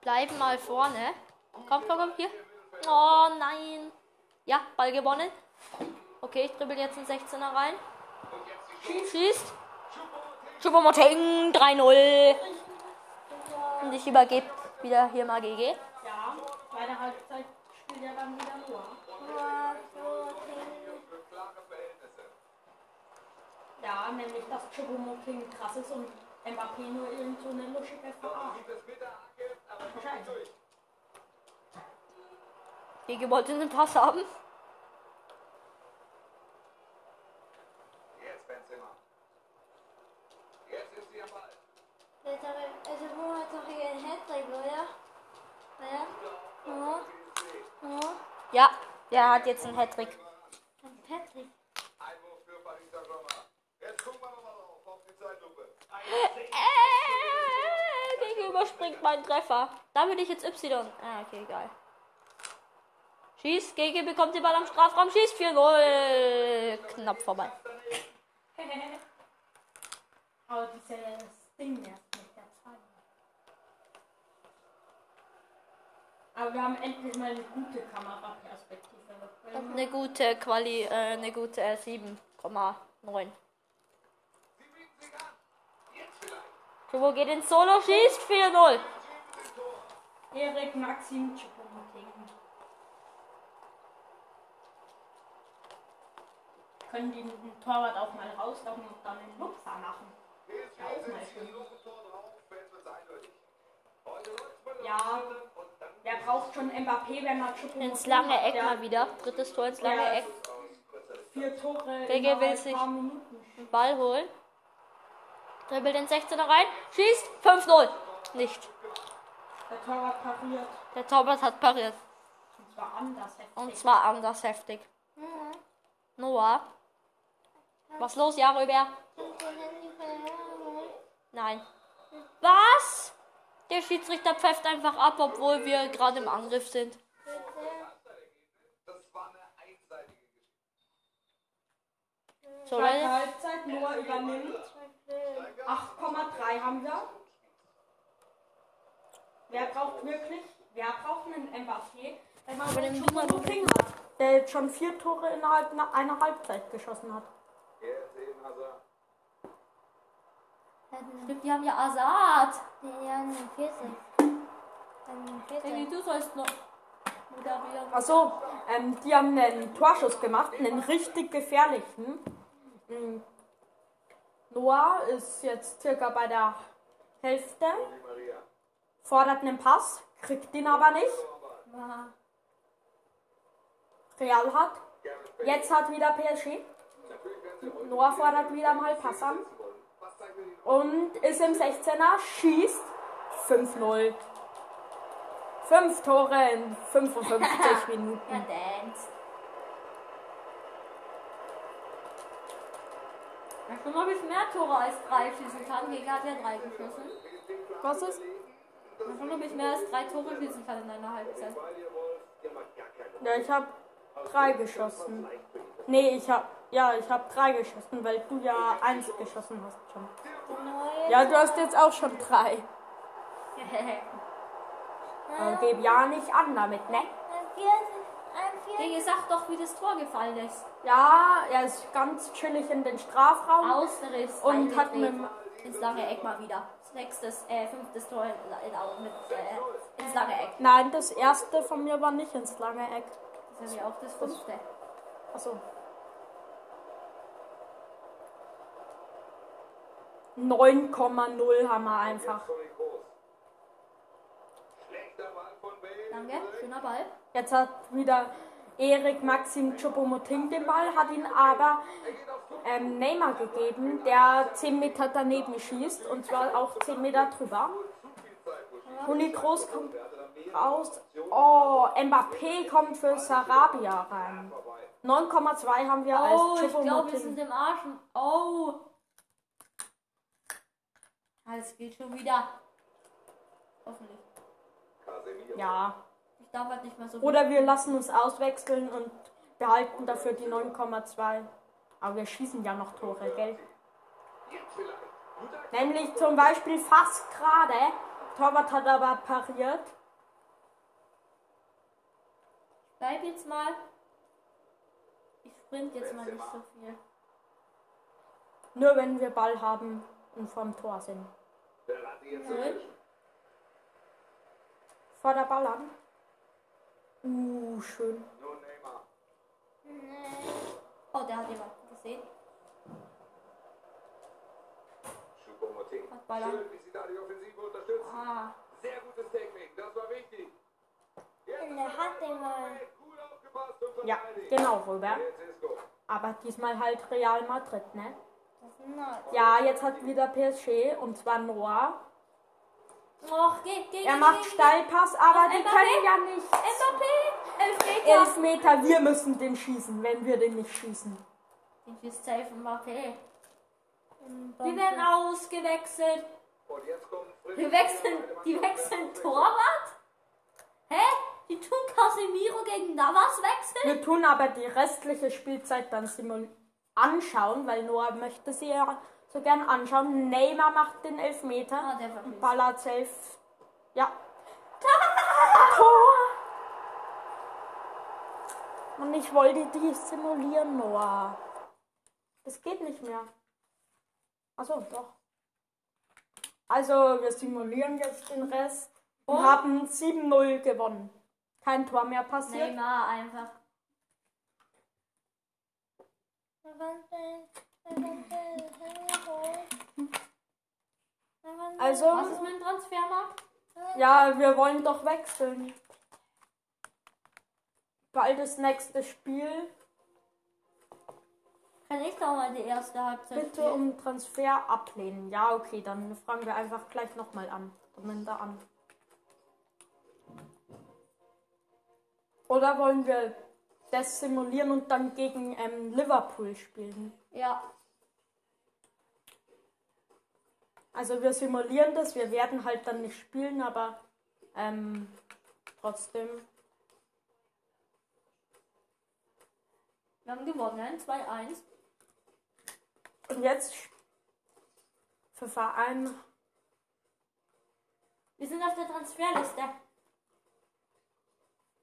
Bleiben mal vorne. Komm, komm, komm, hier. Oh nein. Ja, Ball gewonnen. Okay, ich dribbel jetzt einen 16er rein. Schießt. Choupo-Moting 3-0. Und ich übergebe wieder hier mal GG. Ja, zweite Halbzeit spielt er dann wieder Verhältnisse. Ja, nämlich dass Choupo-Moting krass ist und Mbappé nur irgend so eine luschige der Hacke. Bescheid. Gege wollte einen Pass haben. Jetzt Benzema. Jetzt ist sie am Ball. Jetzt ich, also Mo hat doch hier einen Hattrick, oder? Ja? Ja? Ja? Ja, der hat jetzt einen Hattrick. Ein Patrick. Einwurf für Paris Saint-Germain. Jetzt gucken wir nochmal drauf auf die Zeitlupe. Äh, Gege überspringt meinen Treffer. Da bin ich jetzt Y. Ah, okay, egal. Schieß, Gege bekommt den Ball am Strafraum, schießt 4-0. Knapp vorbei. (laughs) Aber dieses Ding nervt mich der Zeit. Aber wir haben endlich mal eine gute Kameraperspektive. Und eine gute Quali, äh, eine gute äh, 7,9. Sie bieten sich an. Jetzt vielleicht. Kubo geht ins Solo, schießt 4-0. Erik Maxim Choupo-Moting. Können die den Torwart auch mal rauslaufen und dann den Lupfer machen? PSG auch mal schön. hier der braucht schon Mbappé, wenn er Choupo-Moting Ins lange Eck der mal wieder. Drittes Tor ins lange Ja. Eck. Vier Tore innerhalb will sich- paar Minuten. Den Ball holen. Dribbelt den 16er rein. Schießt 5-0. Nicht. Der Torwart pariert. Der Torwart hat pariert. Und zwar anders heftig. Und zwar anders heftig. Noah. Was los, holen? Nein. Was? Der Schiedsrichter pfeift einfach ab, obwohl wir gerade im Angriff sind. So, Leute. Halbzeit, Noah übernimmt. 8,3 haben wir. Wer braucht wirklich? Wer braucht einen Mbappé? Wenn man schon so hat, der jetzt schon vier Tore innerhalb einer Halbzeit geschossen hat. Jetzt eben Hazard. Stimmt, die haben ja Assad. Nee, ja, eine 40. Eine 40. Hey, du sollst noch moderieren. Achso, ähm, die haben einen Torschuss gemacht, einen richtig gefährlichen. Mm. Noah ist jetzt circa bei der Hälfte, Die fordert einen Pass, kriegt ihn aber nicht. Real hat. Jetzt hat wieder PSG. Noah fordert wieder mal Pass an. wissen wollen. Was zeigen wir ihnen Und ist im 16er, schießt 5-0. Fünf Tore in 55 (laughs) Minuten. Ja, dance. Ja, schon mal, ob ich mehr Tore als drei schießen kann. Gegen hat ja drei geschossen. Was ist? Ja, schon, ob ich mehr als drei Tore schießen kann in einer Halbzeit. Ja, ich habe drei geschossen. Nee, ich habe ja, ich habe drei geschossen, weil du ja eins geschossen hast schon. Neue. Ja, du hast jetzt auch schon drei. (laughs) Aber gib ja nicht an damit, ne? Ein 40. Ein 40. Gegen, sag doch, wie das Tor gefallen ist. Ja, er ist ganz chillig in den Strafraum Ausriss. und hat mit dem ins lange Eck mal wieder. Nächstes, äh, fünftes Tor in, in, mit, äh, ins lange Eck. Nein, das erste von mir war nicht ins lange Eck. Das ist ja auch das fünfte. Achso. 9,0 haben wir einfach. Danke, schöner Ball. Jetzt hat wieder Erik Maxim Choupo-Moting den Ball, hat ihn aber ähm, Neymar gegeben, der 10 Meter daneben schießt und zwar auch 10 Meter drüber. Toni Kroos kommt raus. Oh, Mbappé kommt für Sarabia rein. 9,2 haben wir als Oh, ich glaube, wir sind im Arsch. Oh. Alles geht schon wieder. Hoffentlich. Ja. Ich darf halt nicht mehr so viel. Oder wir lassen uns auswechseln und behalten dafür die 9,2. Aber wir schießen ja noch Tore, gell? Nämlich zum Beispiel fast gerade. Torwart hat aber pariert. Bleib jetzt mal. Ich sprint jetzt mal nicht so viel. Nur wenn wir Ball haben und vorm Tor sind. Verratti jetzt Zurück. dazwischen. Vor der Ball an. Uh, schön. Oh, der hat jemanden gesehen. Hat. Schön, wie sie da die Offensive unterstützen. Ah. Sehr gutes Technik, das war wichtig. In der Hand gut aufgepasst und Ja, genau, gut. Aber diesmal halt Real Madrid, ne? Ja, jetzt hat wieder PSG und zwar Noah. Och, geh, geh, Er geh, macht geh, Steilpass, aber die Mbappé? können ja nicht. Mbappé! Elfmeter! Elf Meter, wir müssen den schießen, wenn wir den nicht schießen. Ich ist safe Mbappé. Die werden ausgewechselt. Die wechseln, die wechseln Torwart? Hä? Die tun Casemiro gegen Navas wechseln? Wir tun aber die restliche Spielzeit dann simul anschauen, weil Noah möchte sie ja so gern anschauen. Neymar macht den Elfmeter Ah, der war und ballert safe. Ja. Tor! Und ich wollte die simulieren, Noah. Das geht nicht mehr. Achso, doch. Also, wir simulieren jetzt den Rest und Und? haben 7-0 gewonnen. Kein Tor mehr passiert. Neymar einfach. Also- Was ist mit dem Transfermarkt? Ja, wir wollen doch wechseln. Bald das nächste Spiel. Kann ich doch mal die erste Halbzeit Bitte spielen? um Transfer ablehnen. Ja, okay, dann fragen wir einfach gleich nochmal an. Er an. Oder wollen wir das simulieren und dann gegen ähm, Liverpool spielen? Ja. Also wir simulieren das, wir werden halt dann nicht spielen, aber ähm, trotzdem. Wir haben gewonnen. 2-1. Und jetzt für Verein Wir sind auf der Transferliste.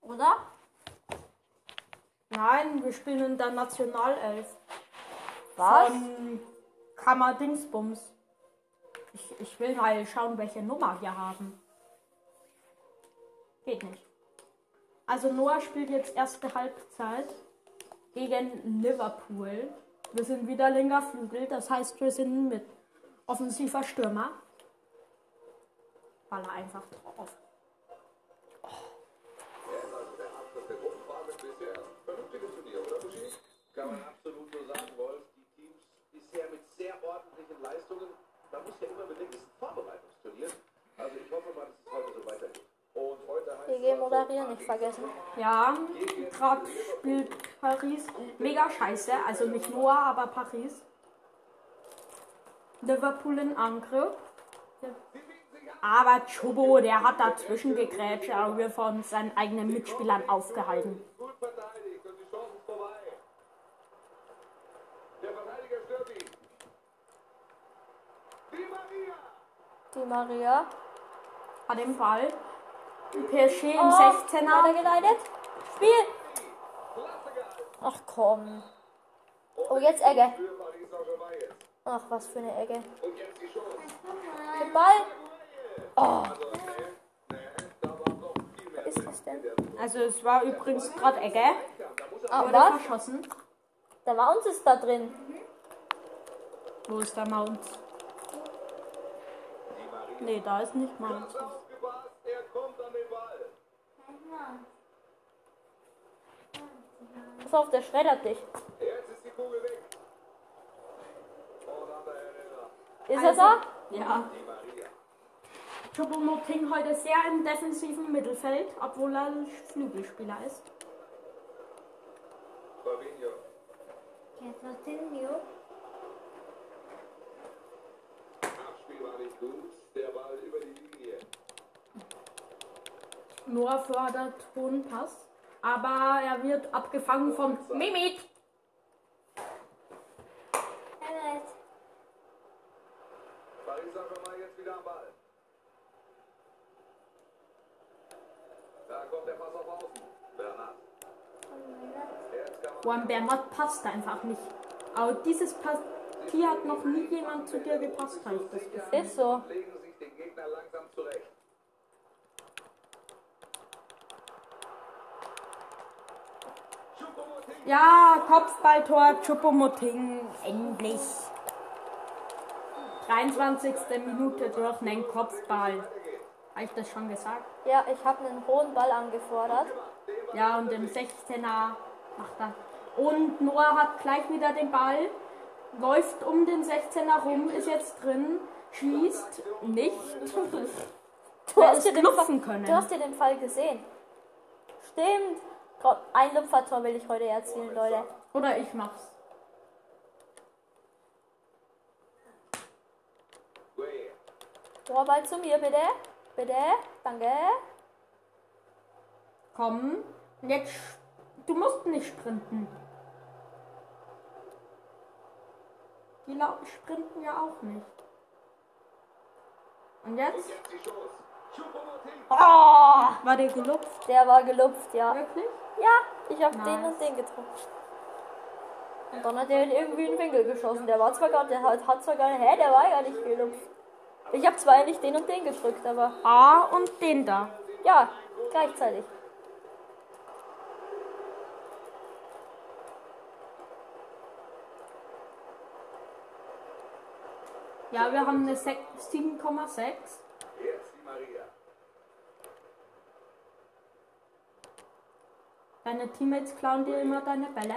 Oder? Nein, wir spielen in der Nationalelf. Was? Von Kammerdingsbums. Ich, ich will mal schauen, welche Nummer wir haben. Geht nicht. Also Noah spielt jetzt erste Halbzeit gegen Liverpool. Wir sind wieder linker Flügel, das heißt, wir sind mit offensiver Stürmer. Baller einfach drauf. Sagen, Wolf. Die Teams bisher mit sehr ordentlichen Leistungen. Man muss ja immer bedenken, es ist ein Vorbereitungsturnier. Also ich hoffe mal, dass es heute so weitergeht. Und heute heißt GG es also moderieren, nicht vergessen. Ja, gerade spielt Paris mega scheiße. Also nicht Noah, aber Paris. Liverpool in Angriff. Aber Chobo, der hat dazwischen gegrätscht, aber wir von seinen eigenen Mitspielern aufgehalten. gut verteidigt und die Chance ist vorbei. Der Verteidiger stört ihn. Die Maria! Die Maria. Hat den Ball. PSG im Oh, 16er. Weitergeleitet. Spiel. Klasse gehalten. Ach komm. Oh, jetzt Ecke. Ach, was für eine Ecke. Der Ball. Oh, was ist das denn? Also es war übrigens gerade Ecke. Ah, was? verschossen. Der Mount ist da drin. Wo ist der Mount? Nee, da ist nicht Mount. Aufgepasst, er kommt an den Ball. Pass auf, der schreddert dich. Jetzt ist die Kugel weg. Er da? Ja. Die Maria. Choupo-Moting heute sehr im defensiven Mittelfeld, obwohl er Flügelspieler ist. Fabinho. Abspiel war nicht gut. Der Ball über die Linie. Noah fördert hohen Pass, aber er wird abgefangen von Mimit. Paris Saint-Germain jetzt Pass Bernat passt einfach nicht. Aber dieses Partie hat noch nie jemand zu dir gepasst, habe ich das Gefühl. Ist so. legen sich den Gegner langsam zurecht. Choupo-Moting. Ja, Kopfballtor, Choupo-Moting, endlich. 23. Minute durch einen Kopfball. Habe ich das schon gesagt? Ja, ich habe einen hohen Ball angefordert. Ja, und im 16er macht er. Und Noah hat gleich wieder den Ball, läuft um den 16er rum, ist jetzt drin, schießt nicht. Du hast, dir den Fall, du hast dir den Fall gesehen. Stimmt. Komm, ein Lupfertor will ich heute erzielen, Leute. Oder ich mach's. Rohrball zu mir, bitte. Bitte. Danke. Komm. Und jetzt. Du musst nicht sprinten. Die lau- sprinten ja auch nicht. Und jetzt? Oh, War der gelupft? der war gelupft, ja. Wirklich? Ja, ich habe Nice. den und den getroffen. Und dann hat er ihn irgendwie in den Winkel geschossen. Der war zwar gar der hat, hat zwar gar nicht, hä, der war gar nicht gelupft. Ich habe zwar nicht den und den gedrückt, aber A und den da. ja, gleichzeitig. Ja, wir haben eine sech- 7,6. Jetzt die Maria. Deine Teammates klauen dir immer deine Bälle.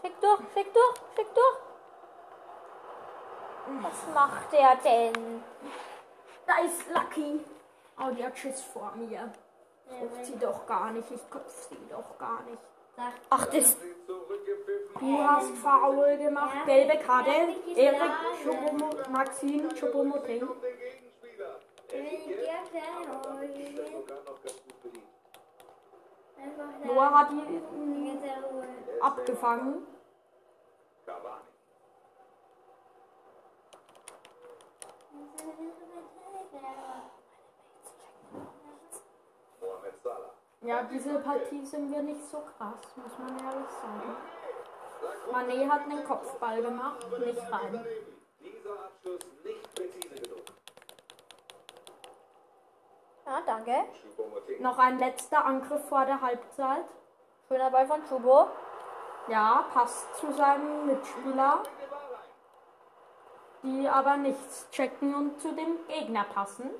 Schick durch, schick durch, schick durch. Was macht der denn? Da ist Lucky. Oh, die hat Schiss vor mir. Guckt sie doch gar nicht. Ich guck sie doch gar nicht. Ach, das. Du hast Foul gemacht. Gelbe Karte. Erik Chopomo Maxim Chopomoting. Und den Gegenspieler. Sogar noch ganz gut bedient. Noah hat ihn abgefangen. Ja, diese Partie sind wir nicht so krass, muss man ehrlich sagen. Mané hat einen Kopfball gemacht, nicht rein. Dieser Abschluss nicht präzise Ja, danke. Noch ein letzter Angriff vor der Halbzeit. Schöner Ball von Chubo. Ja, passt zu seinem Mitspieler, die aber nichts checken und zu dem Gegner passen.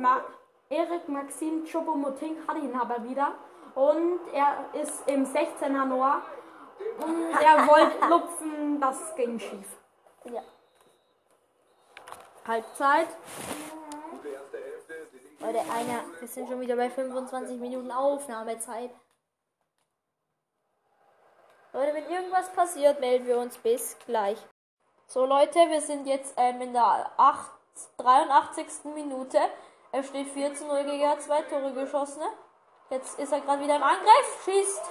Ma Erik Maxim Chopomoting hat ihn aber wieder. Und er ist im 16er Noah. Und er (laughs) wollte lupfen, das ging schief. Ja. Halbzeit. Leute, einer, wir sind schon wieder bei 25 Minuten Aufnahmezeit. Leute, wenn irgendwas passiert, melden wir uns bis gleich. So Leute, wir sind jetzt ähm, in der 8, 83. Minute. Er steht 4 zu 0 gegen zwei Tore geschossen. Jetzt ist er gerade wieder im Angriff, schießt.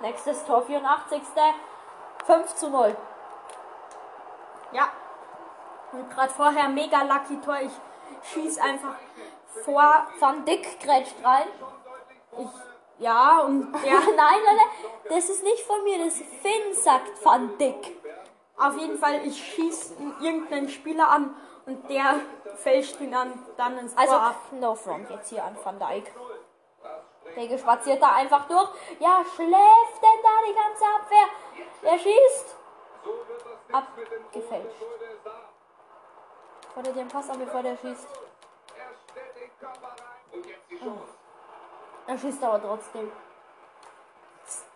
Nächstes Tor, 84. 5 zu 0. Ja. Gerade vorher mega lucky Tor. Ich schieß einfach vor. Van Dick grätscht rein. Ich, ja, und (laughs) der Nein, Leute, das ist nicht von mir, das ist Finn, sagt Van Dick. auf jeden Fall, ich schieß irgendeinen Spieler an und der fälscht ihn dann, dann ins Tor Also, ab. no front jetzt hier an Van Dijk. Der spaziert da einfach durch. Ja, schläft denn da die ganze Abwehr? Er schießt. Abgefälscht. Fordert den Pass an, bevor der schießt. Er stellt den Körper rein. Und jetzt die Chance. Er schießt aber trotzdem.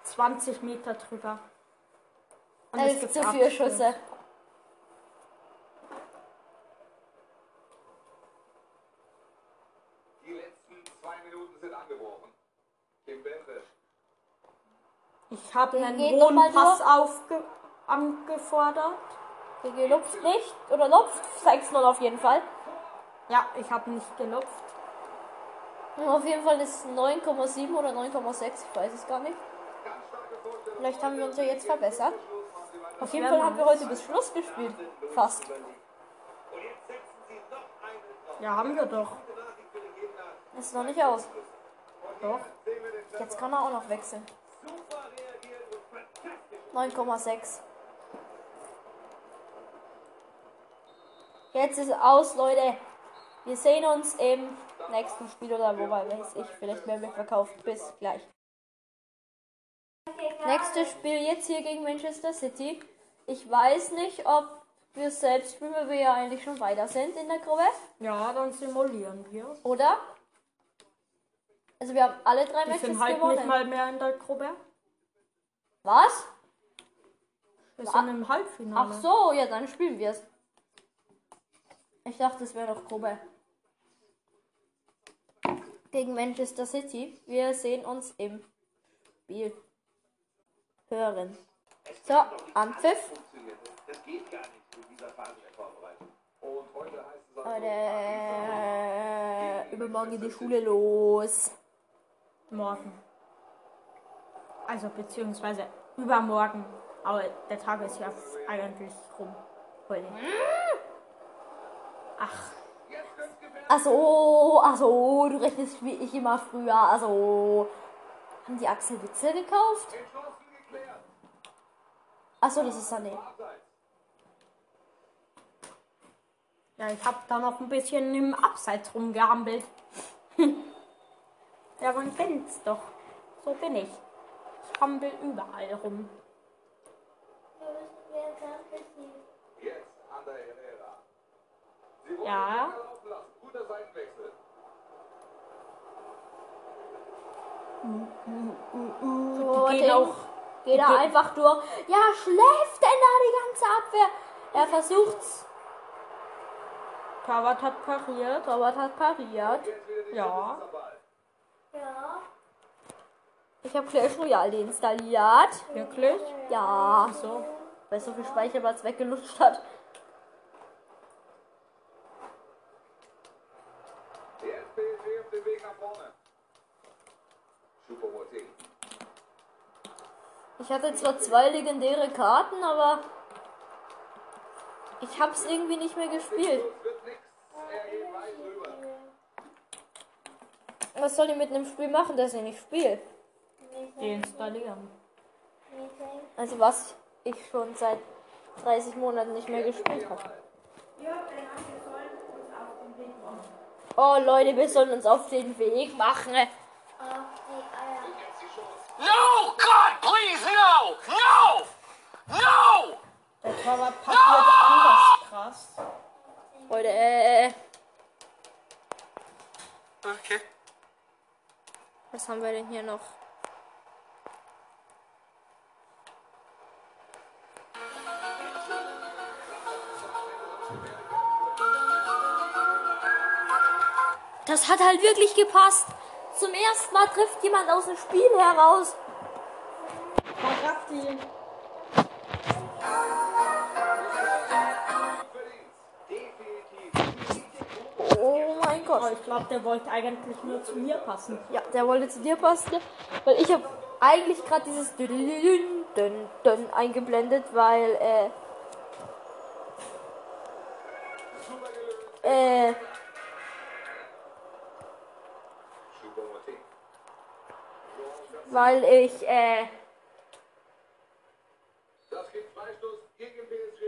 20 Meter drüber. Und 11 zu 4 Schüsse. Die letzten zwei Minuten sind angebrochen. Kim Bente. Ich habe einen hohen Pass aufge angefordert. Der lupft nicht. Oder lupft. 6-0 auf jeden Fall. Ja, ich habe nicht gelupft. Auf jeden Fall ist es 9,7 oder 9,6. Ich weiß es gar nicht. Vielleicht haben wir uns ja jetzt verbessert. Auf jeden Fall haben wir heute bis Schluss gespielt. Fast. Ja, haben wir doch. Ist noch nicht aus. Doch. Jetzt kann er auch noch wechseln. 9,6. Jetzt ist es aus, Leute. Wir sehen uns im nächsten Spiel oder wobei weiß ich. Vielleicht werden wir verkauft. Bis gleich. Nächstes Spiel jetzt hier gegen Manchester City. Ich weiß nicht, ob wir selbst spielen, weil wir ja eigentlich schon weiter sind in der Gruppe, Ja, dann simulieren wir. oder? Also wir haben alle drei Wir Matches sind halt gewonnen. nicht mal mehr in der Gruppe. Was? Wir sind im Halbfinale. Ach so, ja, dann spielen wir es. Ich dachte, es wäre noch Gruppe. Gegen Manchester City. Wir sehen uns im Spiel. Hören. So, Anpfiff. Das geht gar nicht in dieser Phase der Vorbereitung. Und heute heißt es Leute, äh, übermorgen geht die Schule los. Morgen. Also beziehungsweise übermorgen. Aber der Tag ist ja eigentlich rum. Heute. Ach, Achso, achso, du rechnest wie ich immer früher. Also, haben die Axel Witze gekauft? Achso, das ist Sané. Ja, ich habe da noch ein bisschen im Abseits rumgehampelt. (laughs) ja, man kennt's doch. So bin ich. Ich hampel überall rum. Jetzt Ander Herrera. Sie wollen Ja. So, Die gehen auch. geht er einfach durch. Ja, schläft denn da die ganze Abwehr? Er versucht's. Torwart hat pariert. Torwart hat pariert. Ja. Ja. Ich habe Clash Royale deinstalliert. Wirklich? Ja, So. weil so viel Speicherplatz weggelutscht hat. Jetzt PSG auf dem Weg nach vorne. Choupo-Moting. Ich hatte zwar zwei legendäre Karten, aber ich hab's irgendwie nicht mehr gespielt. Was soll ich mit einem Spiel machen, das ich nicht spiele? Deinstallieren. Also was ich schon seit 30 Monaten nicht mehr gespielt habe. Oh Leute, wir sollen uns auf den Weg machen. No! God, please, no! No! No! Der Torwart pariert anders krass. Leute, äh, Okay. was haben wir denn hier noch? Das hat halt wirklich gepasst. Zum ersten Mal trifft jemand aus dem Spiel heraus. Verratti. Oh mein Gott. Ich glaube, der wollte eigentlich nur zu mir passen. Ja, der wollte zu dir passen, weil ich habe eigentlich gerade dieses dün, dün, dün, dün eingeblendet, weil äh, äh, weil ich äh, Das gibt Freistoß gegen PSG.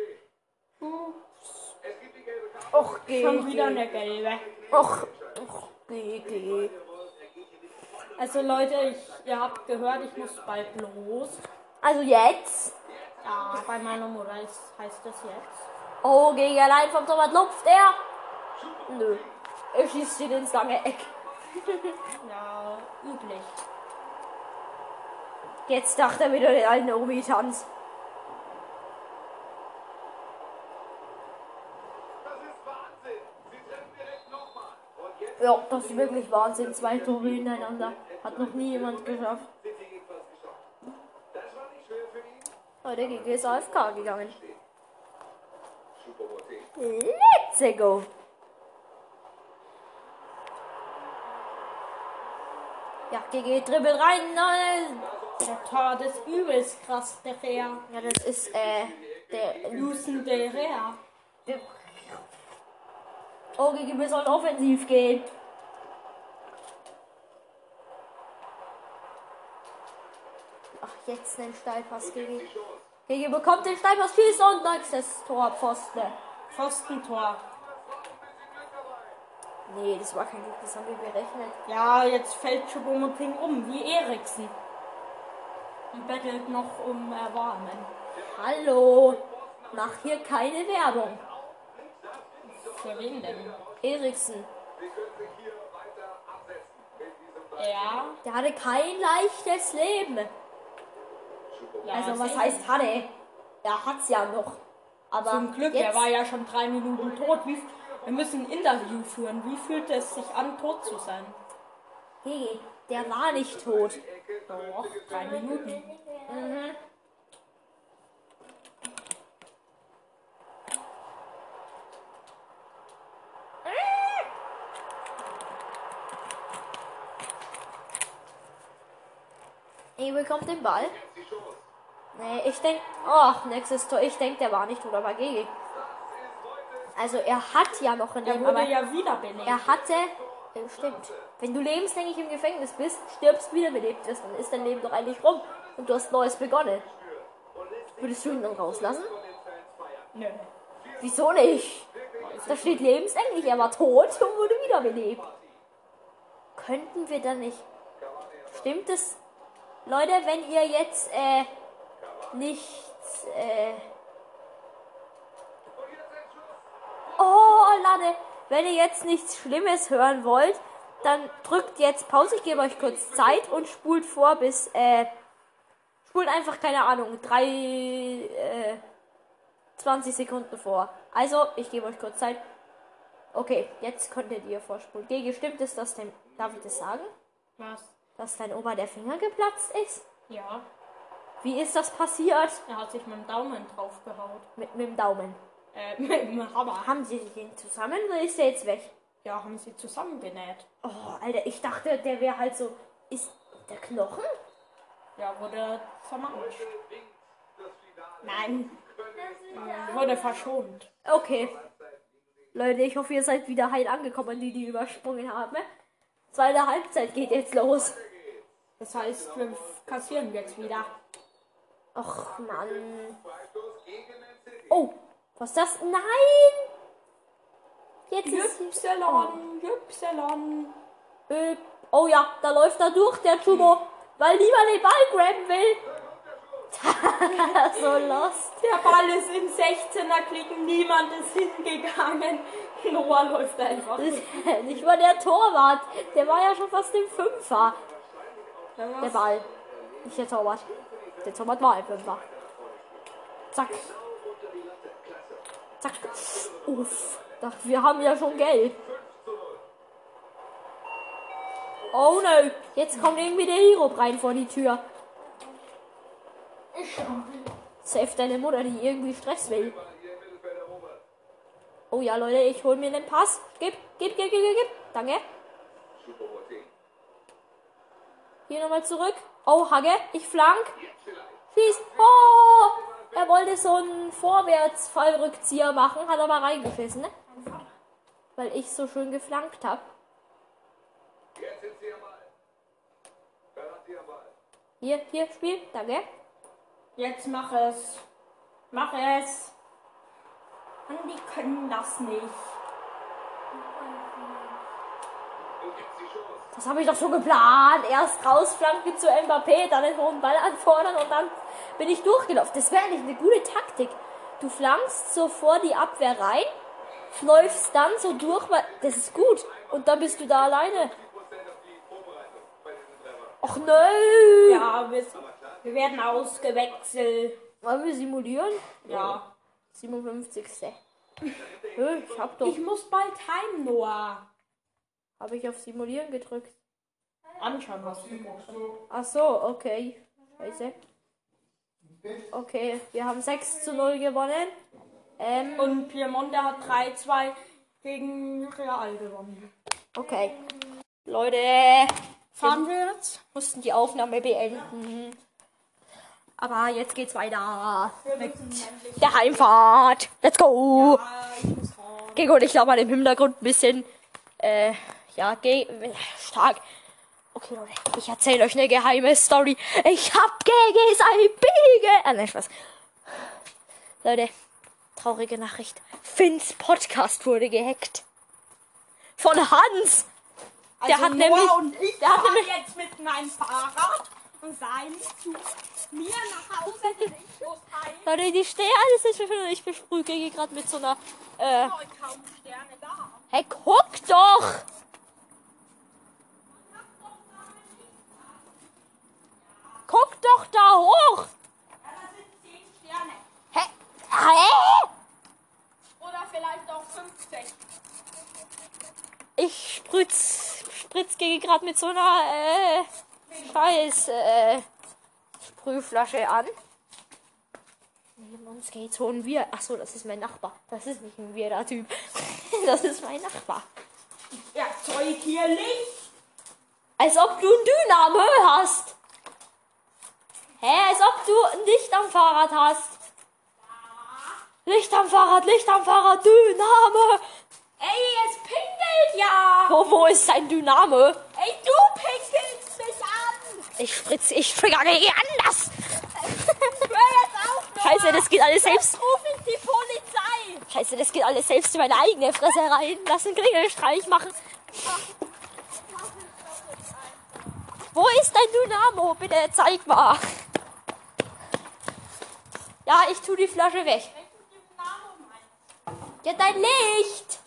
Es gibt die gelbe Karte. och geh, Schon wieder eine gelbe. och, och geh, geh. Also Leute, ich, ihr habt gehört, ich muss bald los. Also jetzt, Ja, bei meiner Mutter ist, heißt das jetzt. oh gegen allein vom Torwart lupft er. Nö, er schießt ihn ins lange Eck. Ja, üblich. Jetzt dachte er wieder den alten Omi-Tanz. Ja, das ist wirklich Wahnsinn. Zwei Tore hintereinander. Hat noch nie jemand geschafft. Oh, der Gigi ist AFK gegangen. Let's go. Ja, GG dribbelt rein. Nein. Der Tor ist übelst krass, der Rea. Ja, das ist, äh, der Lucen der Rea. Oh, GG, wir sollen offensiv gehen. Ach, jetzt den Steilpass, GG. GG bekommt den Steilpass, schießt und nächstes Tor, Pfosten. Pfostentor. Nee, das war kein Glück, das haben wir berechnet. Ja, jetzt fällt Choupo-Moting um, wie Eriksen. Und bettelt noch um Erwarmen. Hallo. Mach hier keine Werbung. Für wen denn? Eriksen. Ja. Der hatte kein leichtes Leben. ja Also was heißt hatte? Er hat's ja noch. Aber Zum Glück, jetzt, er war ja schon drei Minuten tot. Wie, wir müssen ein Interview führen. Wie fühlt es sich an, tot zu sein? Gigi, der war nicht tot. Doch, drei Minuten. Er bekommt den Ball. Nee, ich denk, ach, nächstes Tor. Ich denk, der war nicht tot, aber Gigi. Also er hat ja noch ein Er Leben, wurde ja wiederbelebt. er hatte, äh, stimmt. Wenn du lebenslänglich im Gefängnis bist, stirbst, wiederbelebt wirst, dann ist dein Leben doch eigentlich rum und du hast Neues begonnen. Würdest du ihn dann rauslassen? Nö. Wieso nicht? Da steht lebenslänglich, er war tot und wurde wiederbelebt. Könnten wir dann nicht. Stimmt es? Leute, wenn ihr jetzt äh, nicht äh, Oh, Lade, wenn ihr jetzt nichts Schlimmes hören wollt, dann drückt jetzt Pause, ich gebe euch kurz Zeit und spult vor bis, äh, spult einfach, keine Ahnung, drei, äh, 20 Sekunden vor. Also, ich gebe euch kurz Zeit. Okay, jetzt könntet ihr vorspulen. Gege, stimmt es, dass dein, darf ich das sagen? Was? Dass dein Ober der Finger geplatzt ist? Ja. Wie ist das passiert? Er hat sich mit dem Daumen draufgehaut. Mit, mit dem Daumen. (laughs) Äh, mit dem Hammer. Haben sie den zusammen oder ist der jetzt weg? Ja, haben sie zusammengenäht. Oh, Alter, ich dachte, der wäre halt so. Ist der Knochen? Ja, wurde zermatscht. Nein. Wurde verschont. Okay. Leute, ich hoffe, ihr seid wieder heil angekommen, die die übersprungen haben. Zweite Halbzeit geht jetzt los. Das heißt, wir kassieren jetzt wieder. Och, Mann. Oh, was ist das? Nein! Jetzt ist... Y, Y. Äh, oh ja, da läuft er durch, der Chubo, weil niemand den Ball grabben will. (laughs) so lost. Der Ball ist im 16er klicken, niemand ist hingegangen. Noah läuft einfach. (laughs) Nicht mal der Torwart. Der war ja schon fast im Fünfer. Der Ball. Nicht der Torwart. Der Torwart war ein Fünfer. Zack. Zack. Uff. Dachte, wir haben ja schon Geld. Oh no. Jetzt kommt irgendwie der Hero rein vor die Tür. Safe deine Mutter, die irgendwie Stress will. Oh ja, Leute, ich hol mir den Pass. Gib, gib, gib, gib, gib, gib. Danke. Hier nochmal zurück. Oh, Hagge, ich flank. Schieß. Oh, er wollte so einen Vorwärtsfallrückzieher machen, hat aber reingeschissen, ne? Weil ich so schön geflankt habe. Jetzt sie am Ball. Sie am Ball? Hier, hier, Spiel. Danke. Jetzt mach es. Mach es. Mann, die können das nicht. Und gibt sie Chance. Das habe ich doch so geplant. Erst rausflanken zu Mbappé, dann den hohen Ball anfordern und dann bin ich durchgelaufen. Das wäre nicht eine gute Taktik. Du flankst so vor die Abwehr rein, läufst dann so durch, weil das ist gut. Und dann bist du da alleine. Och nö. Ja, wir, wir werden ausgewechselt. Wollen wir simulieren? Ja. 57. Hö, ich hab doch. Ich muss bald heim, Noah. Habe ich auf Simulieren gedrückt. Anschauen hast du. Ach so, okay. Scheiße. Okay, wir haben 6 zu 0 gewonnen. Ähm, Und Piemonte hat 3-2 gegen Real gewonnen. okay. Leute, Fahren wir jetzt? mussten die Aufnahme beenden. Aber jetzt geht's weiter mit der Heimfahrt. Let's go! Gego und ich glaube mal im Hintergrund ein bisschen, äh, ja, ge stark. Okay, Leute, ich erzähle euch eine geheime Story. Ich hab gegen sein Biege. Ah, nein, Spaß. Leute, traurige Nachricht. Finns Podcast wurde gehackt. Von Hans. Der hat Also Noah nämlich- und ich der hat nämlich- jetzt mit meinem Fahrrad und sei nicht zu mir nach Hause, denn ich muss. Leute, die Sterne sind schon und ich besprühe Gigi gerade mit so einer. Äh, Oh, kaum Sterne da. hey, guck doch! Guck doch da hoch! Ja, das sind 10 Sterne. Hä? Hä? Oder vielleicht auch 50. Ich spritz, spritz Gigi gerade mit so einer äh, Scheiß äh, Sprühflasche an. Neben uns geht's so ein Wir. Achso, das ist mein Nachbar. Das ist nicht ein weirder Typ. (laughs) Das ist mein Nachbar. Erzeug hier Licht. Als ob du ein Dynamo hast. Hä, als ob du ein Licht am Fahrrad hast. Licht am Fahrrad, Licht am Fahrrad, Dynamo. Ey, es pinkelt ja. Wo, wo ist dein Dynamo? Ey, du pinkelst mich an. Ich spritze, ich trigger Gigi anders. Jetzt. Scheiße, das geht alles selbst. Ruf ich die Polizei. Scheiße, das geht alles selbst in meine eigene Fresse rein. Lass einen Klingelstreich machen. Wo ist dein Dynamo? Bitte zeig mal. Ja, ich tu die Flasche weg. Ja, dein Licht.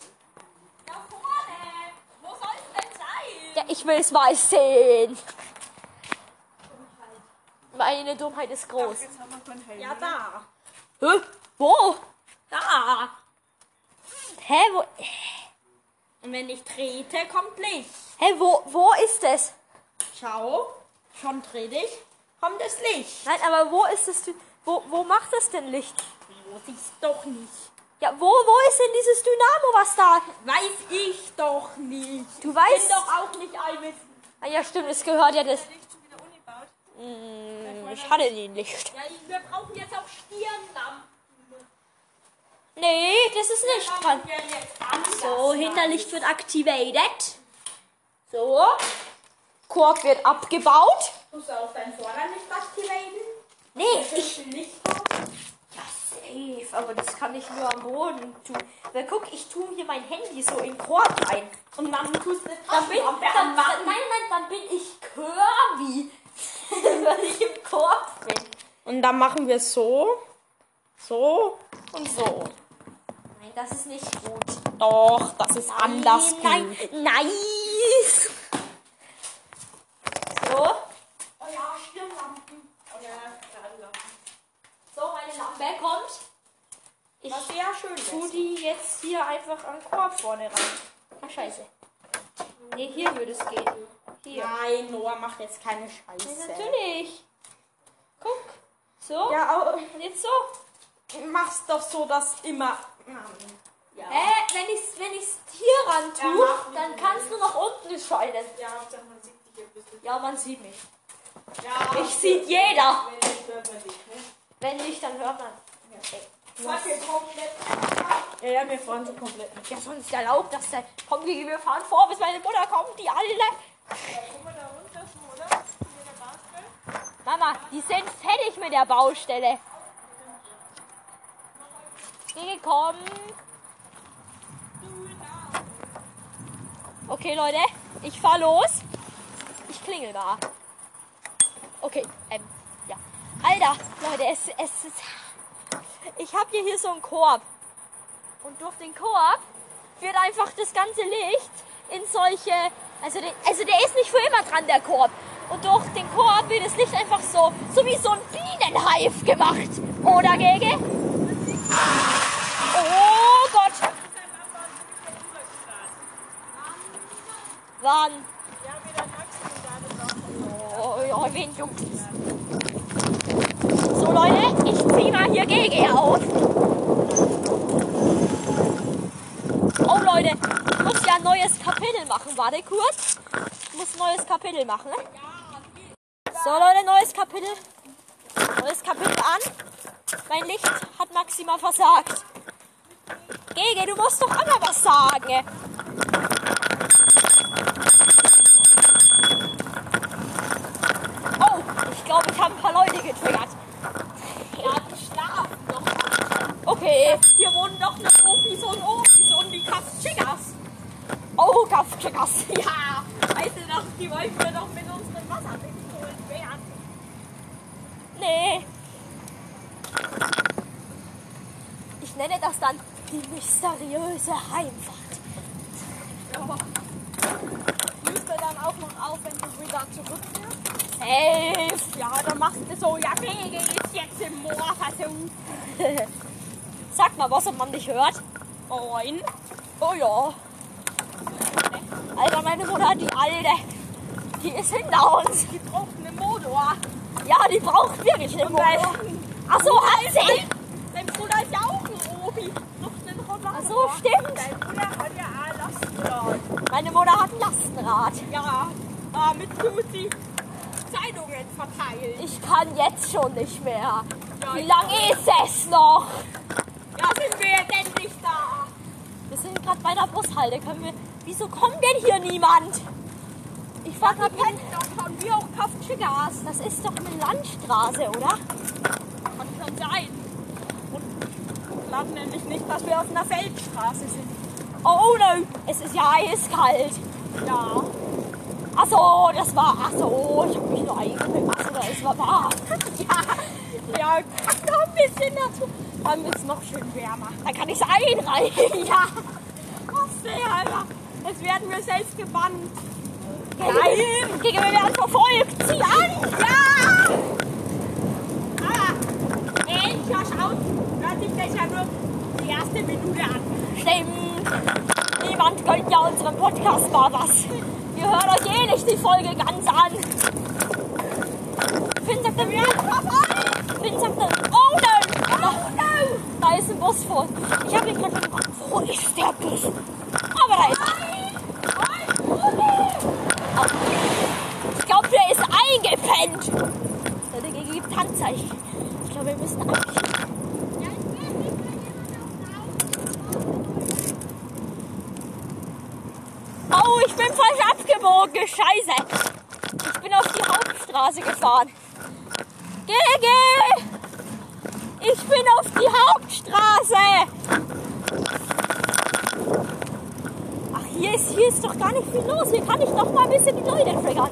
Da vorne. Wo soll es denn sein? Ja, ich will es mal sehen. Meine Dummheit ist groß. Ja, da. Hä? Wo? Da. Hä, wo? Und wenn ich trete, kommt Licht. Hä, wo, wo ist es? Schau. Schon trete ich. Kommt das Licht. Nein, aber wo ist es? Wo, wo macht es denn Licht? Du siehst doch nicht. Ja, wo, wo ist denn dieses Dynamo, was da? Weiß ich doch nicht. Du Bin weißt doch auch nicht allwissend. Ah, ja, stimmt, es gehört ja das. Hm, ich hatte die nicht. Ja, wir brauchen jetzt auch Stirnlampen. Nee, das ist nicht dran. So. Hinterlicht wird activated. So. Korb wird abgebaut. Musst du auch dein Vorderlicht aktivieren? Nee, Ich ich. nicht. Ja, safe, aber das kann ich nur am Boden tun. Weil guck, ich tue hier mein Handy so in den Korb rein. Und dann tust du Dann bin, dann, dann, nein, nein, dann bin ich Kirby. (laughs) Weil ich im Korb bin. Und dann machen wir so, so und so. Nein, das ist nicht gut. Doch, das ist anders Nein, gut. nein. Nice. So. Oh ja, Stirnlampen. So, Lampe kommt. Ich Was sehr schön tu die jetzt hier einfach am Korb vorne rein. Ah, scheiße. Nee, hier würde es gehen. Hier. Nein, Noah macht jetzt keine Ja, Scheiße. natürlich. Guck. So. Ja, aber Und jetzt so. du machst doch so, dass immer. Ja. Äh, wenn ich es wenn ich's hier ran Ja, tue, mach. dann kannst du nach unten scheinen. Ja, Hauptsache man sieht dich ein bisschen. Ja, man sieht mich. Ja, Ich sieht jeder. Wenn nicht, dann hört man. Komplett. Ja, ja, wir fahren so komplett nicht. Ja, sonst erlaubt das denn. Komm, Gigi, wir fahren vor, bis meine Mutter kommt, die alle. Da. Mama, die sind fertig mit der Baustelle. Gigi, komm. Okay, Leute, ich fahr los. Ich klingel mal. Okay, ähm. Alter, Leute, es, es ist. Ich habe hier, hier so einen Korb. Und durch den Korb wird einfach das ganze Licht in solche. Also, der, also der ist nicht für immer dran, der Korb. Und durch den Korb wird das Licht einfach so, so wie so ein Bienenhive gemacht. Oder, Gege? Oh Gott! Wann? Ja, wieder Maximum da drauf. Oh, ja, wen juckt So, Leute, ich zieh mal hier Gege auf. Oh, Leute, ich muss ja ein neues Kapitel machen. Warte kurz. Ich muss ein neues Kapitel machen. So, Leute, neues Kapitel. Neues Kapitel an. Mein Licht hat maximal versagt. Gege, du musst doch mal was sagen. Oh, ich glaube, ich habe ein paar Leute getriggert. Ja, die schlafen doch. Okay. Hier wohnen doch eine Ofis und Ofis und die Kaffchiggers. Oh, Kaffchickers. Ja, weißt du noch, die wollten wir doch mit unseren Wasserpistolen werden. Nee. Ich nenne das dann die mysteriöse Heimfahrt. Müsst ihr dann auch noch auf, wenn du wieder zurückfährst? Safe. Ja, dann machst du so, ja, Wege ist jetzt im Moorversuch. Sag mal was, ob man dich hört. Moin. Oh ja. Alter, meine Mutter, die Alte, die ist hinter uns. Die braucht einen Motor. Ja, die braucht wirklich eine Motor. Ach so, hat sie. Dein Bruder ist ja auch ein Obi. Noch einen Roller. Ach so, stimmt. Dein Bruder hat ja ein Lastenrad. Meine Mutter hat ein Lastenrad. Ja, damit tut sie Zeitungen verteilen. Ich kann jetzt schon nicht mehr. Ja, Wie lange ist es noch? Ja, sind wir jetzt endlich da. Wir sind gerade der Bushalte. Können wir. Wieso kommt denn hier niemand? Ich fahr grad Wir hin. kennen doch schon wie auch Kaffenschickers. Das ist doch eine Landstraße, oder? Kann schon sein. Und ich glaube nämlich nicht, dass wir auf einer Feldstraße sind. Oh no, es ist ja eiskalt. Ja. Ach so, das war. Ach so, ich hab mich nur eingebildet. Ach so, es war warm. Ja, ja, noch ein bisschen dazu. Dann wird es noch schön wärmer. Dann kann ich es einreichen. (laughs) Ja. Alter. Jetzt werden wir selbst gebannt. Nein! Gegen wir werden verfolgt! Zieh an! Ja! Aber, ey, ja, schaut. Hört sich das ja nur die erste Minute an. Stimmt! Niemand gönnt ja unserem Podcast mal was. Ihr hört euch eh nicht die Folge ganz an. Dann, ja, Finn sagt dann, oh no! Oh no! Da ist ein Bus vor. Ich habe ihn gerade gefragt, wo ist der Bus? Aber da ist er. Ich glaube, der ist eingepennt. Der Handzeichen. Ich glaube, wir müssen eigentlich. Oh, ich bin falsch abgebogen. Scheiße. Ich bin auf die Hauptstraße gefahren. Gege! Ich bin auf die Hauptstraße. Ach, hier ist, hier ist doch gar nicht viel los. Hier kann ich doch mal ein bisschen die Leute triggern.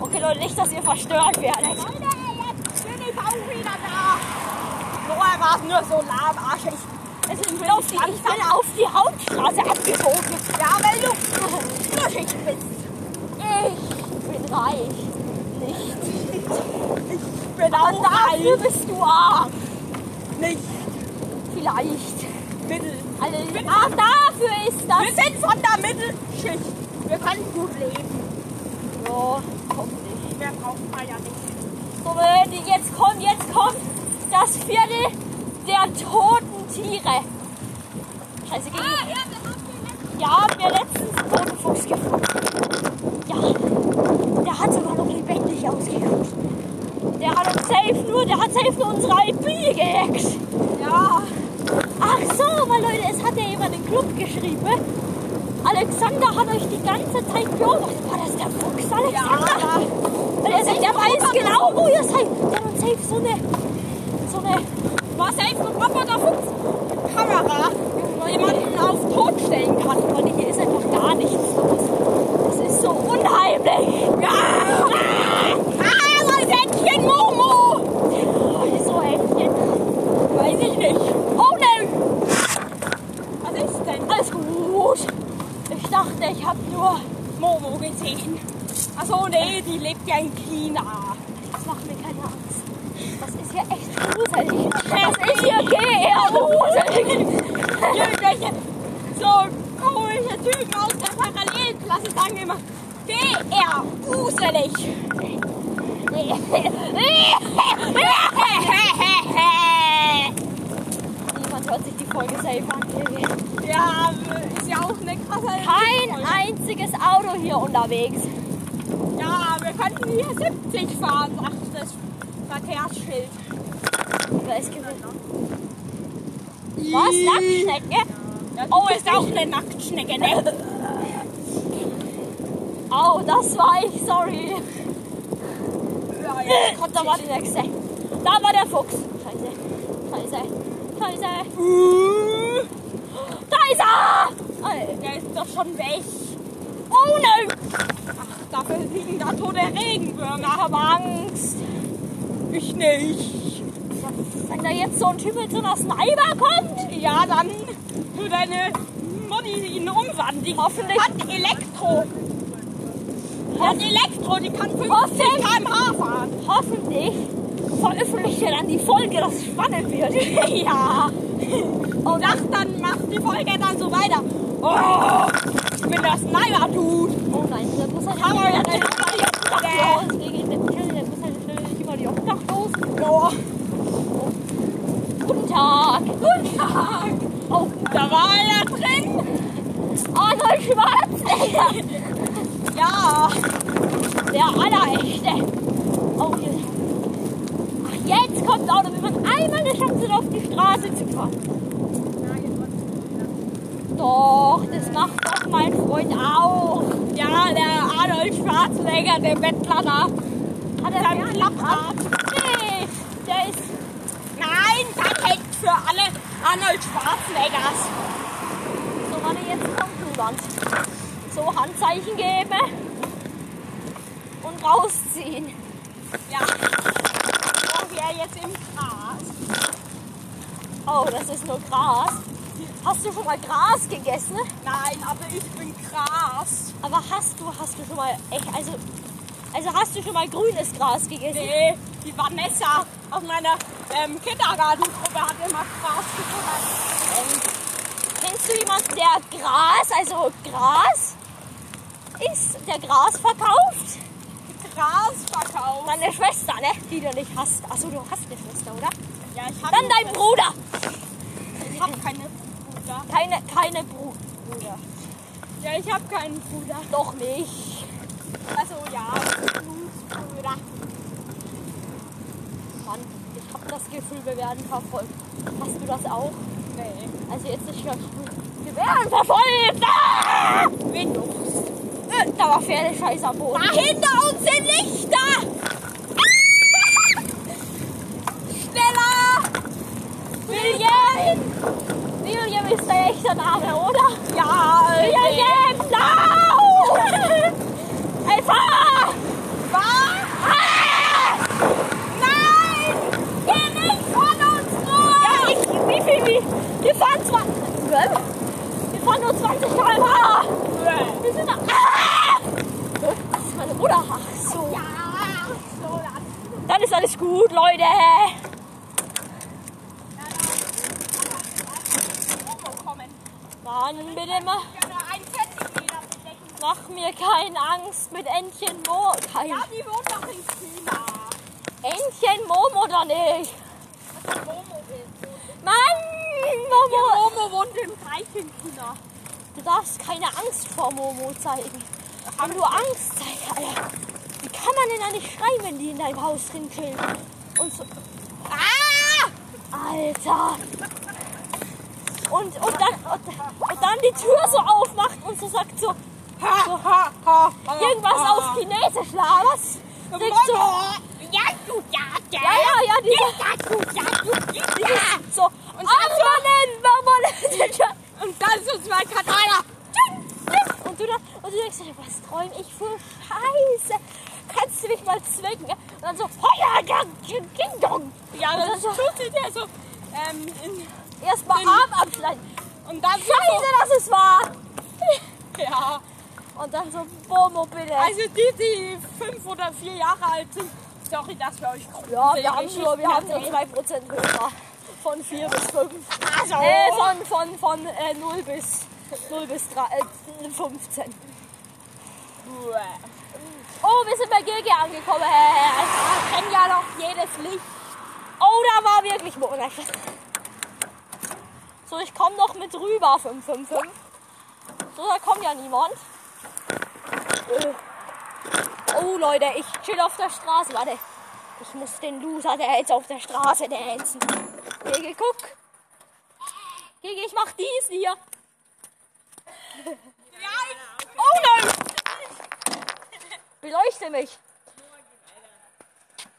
Okay, Leute, nicht, dass ihr verstört werdet. Leute, jetzt bin ich auch wieder da. Vorher war es nur so lahmarschig. Es Ich bin auf die, bin Hauptstraße abgebogen. Ja, weil du fluschig bist. Ich bin reich. Nicht. Ich bin auch dafür reich. bist du arm. Nicht Vielleicht. mittel. Also, ah, dafür ist das. Wir sind von der Mittelschicht. Wir können gut leben. Ja, hoffentlich. Mehr braucht man ja nicht. So, jetzt kommt, jetzt kommt das Viertel der toten Tiere. Ja, haben wir letztens einen toten Fuchs gefunden. Ja, der hat sogar noch lebendig ausgeguckt. Der hat uns safe nur, der hat safe nur unsere IP gehackt. Ja. Ach so, aber Leute, es hat ja jemand im Club geschrieben. Alexander hat euch die ganze Zeit beobachtet. War das der Fuchs, Alexander? Ja. Und er sagt, der weiß genau, wo ihr seid. Der hat uns safe so eine, so eine, War safe mit Roboter Fuchs. Kamera. Wo jemanden auf tot stellen kann. Leute, hier ist einfach gar nichts los. Das ist so unheimlich. Ja. Ah, mein Säckchen Momo. Oh, Händchen? Weiß ich nicht. Oh ne, Was ist denn? alles gut. Ich dachte, ich habe nur, Momo gesehen. Achso, nee, die lebt ja in China. das macht mir keine Angst. Das ist hier echt gruselig. Das ist hier (laughs) eher gruselig. So komische Typen aus der Parallelklasse sagen immer, DR, gruselig. Niemand hört sich die Folge selber an. Ja, ist ja auch eine krasse Kein einziges Auto hier unterwegs. Ja, wir könnten hier 70 fahren, sagt das Verkehrsschild. Gewinnt? Was? Nacktschnecke? Oh, oh, ist auch eine Nacktschnecke, ne? Au, das war ich, sorry. Ja, jetzt kommt Da war die nächste. Da war der Fuchs. Scheiße. Scheiße. Scheiße. Uh, Da ist er! Alter. der ist doch schon weg. Oh nein! Dafür liegen da tote Regenwürmer. Ich habe Angst. Ich nicht. Wenn da jetzt so ein Typ mit so einer Sniper kommt. Ja, dann tu deine Mutti ihn umwandeln. Hoffentlich. Hat Elektro. Hat Elektro, die kann 50 Hoffentlich. km/h fahren. Hoffentlich veröffentlicht er dann die Folge, dass es spannend wird. (laughs) Ja. Und ach, dann macht die Folge dann so weiter. Oh, wenn das Sniper tut. Oh nein, der muss halt Aber immer ja, der der- Obdachlos. Gegen den Kill, der muss halt schnell über die Obdachlos. Ja. Guten Tag. Guten Tag. Oh, Da war er drin. Arnold Schwarzenegger. Ja. Der allerechte. Oh. Ach, jetzt kommt auch, damit man einmal eine Chance hat, auf die Straße zu fahren. Doch, das macht doch mein Freund auch. Ja, der Arnold Schwarzenegger, der Bettler da. Hat er Sein mir Klapprad. Nee, der ist. Nein, das hängt für alle Arnold Schwarzeneggers. So, warte, jetzt kommt Bluland. So, Handzeichen geben. Und rausziehen. Ja. So, wir jetzt im Gras. Oh, das ist nur Gras. Hast du schon mal Gras gegessen? Nein, aber ich bin Gras. Aber hast du, hast du schon mal echt, also, also hast du schon mal grünes Gras gegessen? Nee, die Vanessa aus meiner ähm, Kindergartengruppe hat immer Gras gefuttert. Kennst du jemanden, der Gras, also Gras ist, der Gras verkauft? Gras verkauft. Deine Schwester, ne? Die du nicht hast. Achso, du hast eine Schwester, oder? Ja, ich hab Dann dein Bruder. Ich hab keine Bruder. Keine, keine Bru Bruder. Ja, ich hab keinen Bruder. Doch nicht. Also ja, Blutsbruder. Mann, ich hab das Gefühl, wir werden verfolgt. Hast du das auch? Nee. Also jetzt ist schon. Wir werden verfolgt! Ah! Du? Äh, Da war Pferdescheiß am Boden. Da hinter uns sind Lichter! Schneller! William! William ist der echte Name, oder? Ja, William, lau! Ey, fahr! Fahr! Ah! Nein! Geh nicht von uns runter! Ja, ich, wie viel, wie? Wir fahren zwar. Wir fahren nur 20 km/h. Wir sind da. Ah! Das ist meine Mutter. Ach so. Ja, so dann. Dann ist alles gut, Leute. Mann, bitte bedecken. mach mir keine Angst mit Entchen Mo. Kein Ja, die wohnt doch in China. Entchen Momo oder nicht? Momo. Mann, Ja, Momo. Momo wohnt im China. Du darfst keine Angst vor Momo zeigen. Wenn du Angst zeigst, Alter, wie kann man denn da nicht schreien, wenn die in deinem Haus drin chillen? Und so. Ah! Alter! Und, und, dann, und, und dann die Tür so aufmacht und so sagt so, ha, irgendwas auf Chinesisch laberst. Denkst so! Ja, du, ja, ja, ja, ja, diese, Ja, du, ja, du, ja. dieses, so, Und und dann so- Abonnen, Abonnen. Und dann so zwei Katana. Und du, dann, und du denkst dir, was träum ich für Scheiße? Kannst du mich mal zwicken? Und dann so, Heuer, Ding Dong. Ja, Und das dann so, tut sie dir so. Ähm, in, erstmal Arm abschneiden. und dann Scheiße, dass es war. so. (laughs) Ja. Und dann so, Bomo, bitte. Also die, die fünf oder vier Jahre alt sind. Sorry, dass wir euch ja, wir haben nur, wir haben nur 2% Hörer. Von 4 bis 5. Also, Äh, von, von, von äh, 0 bis, 0 bis 3, äh, 15. Oh, wir sind bei Gilge angekommen. wir kennen ja noch jedes Licht. Oh, da war wirklich Monat. So, ich komme noch mit rüber, 555. So, da kommt ja niemand. Oh, Leute, ich chill auf der Straße. Warte, ich muss den Loser, der jetzt auf der Straße dancen. Gege, guck. Gege, ich mach dies hier. Oh nein! Beleuchte mich.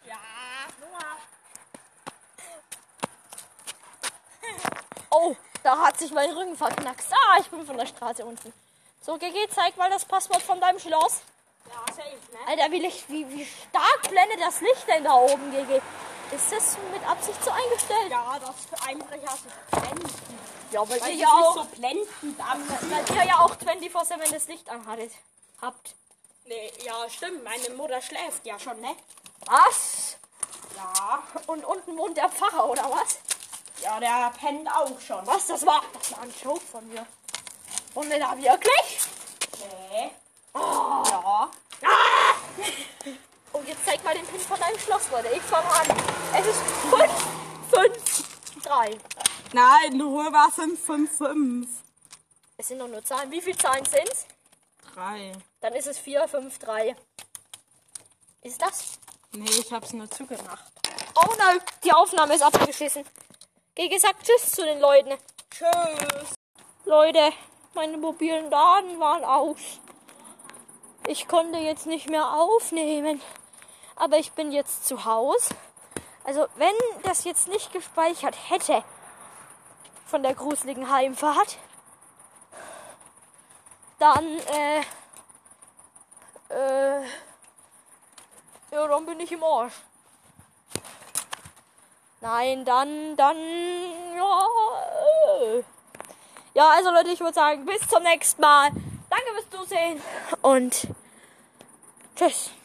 Ja. Oh, da hat sich mein Rücken verknackst. Ah, ich bin von der Straße unten. So, GG, zeig mal das Passwort von deinem Schloss. Ja, safe, ne? Alter, wie, Licht, wie, wie stark blendet das Licht denn da oben, GG? Ist das mit Absicht so eingestellt? Ja, das für Einbrecher so blendend. Ja, weil Weil ihr ja auch, so blendend an. weil ihr ja auch 24-7 das Licht anhattet. Habt. Nee, ja, stimmt. Meine Mutter schläft ja schon, ne? Was? Ja. Und unten wohnt der Pfarrer, oder was? Ja, der pennt auch schon. Was? Das war, das war ein Joke von mir. Und da wirklich? Nee. Oh. Ja. (laughs) Und jetzt zeig mal den Pin von deinem Schloss, Leute. Ich fange an. Es ist 5, 5, 3. Nein, nur war 555. Es sind doch nur Zahlen. Wie viele Zahlen sind's? 3. Dann ist es 4, 5, 3. Ist das? Nee, ich hab's nur zugemacht. Oh nein, die Aufnahme ist abgeschissen. Geh gesagt Tschüss zu den Leuten. Tschüss. Leute, meine mobilen Daten waren aus. Ich konnte jetzt nicht mehr aufnehmen. Aber ich bin jetzt zu Hause. Also, wenn das jetzt nicht gespeichert hätte von der gruseligen Heimfahrt, dann, äh, äh, ja, dann bin ich im Arsch. Nein, dann, dann, ja, äh. Ja, also Leute, ich würde sagen, bis zum nächsten Mal. Danke fürs Zusehen und tschüss.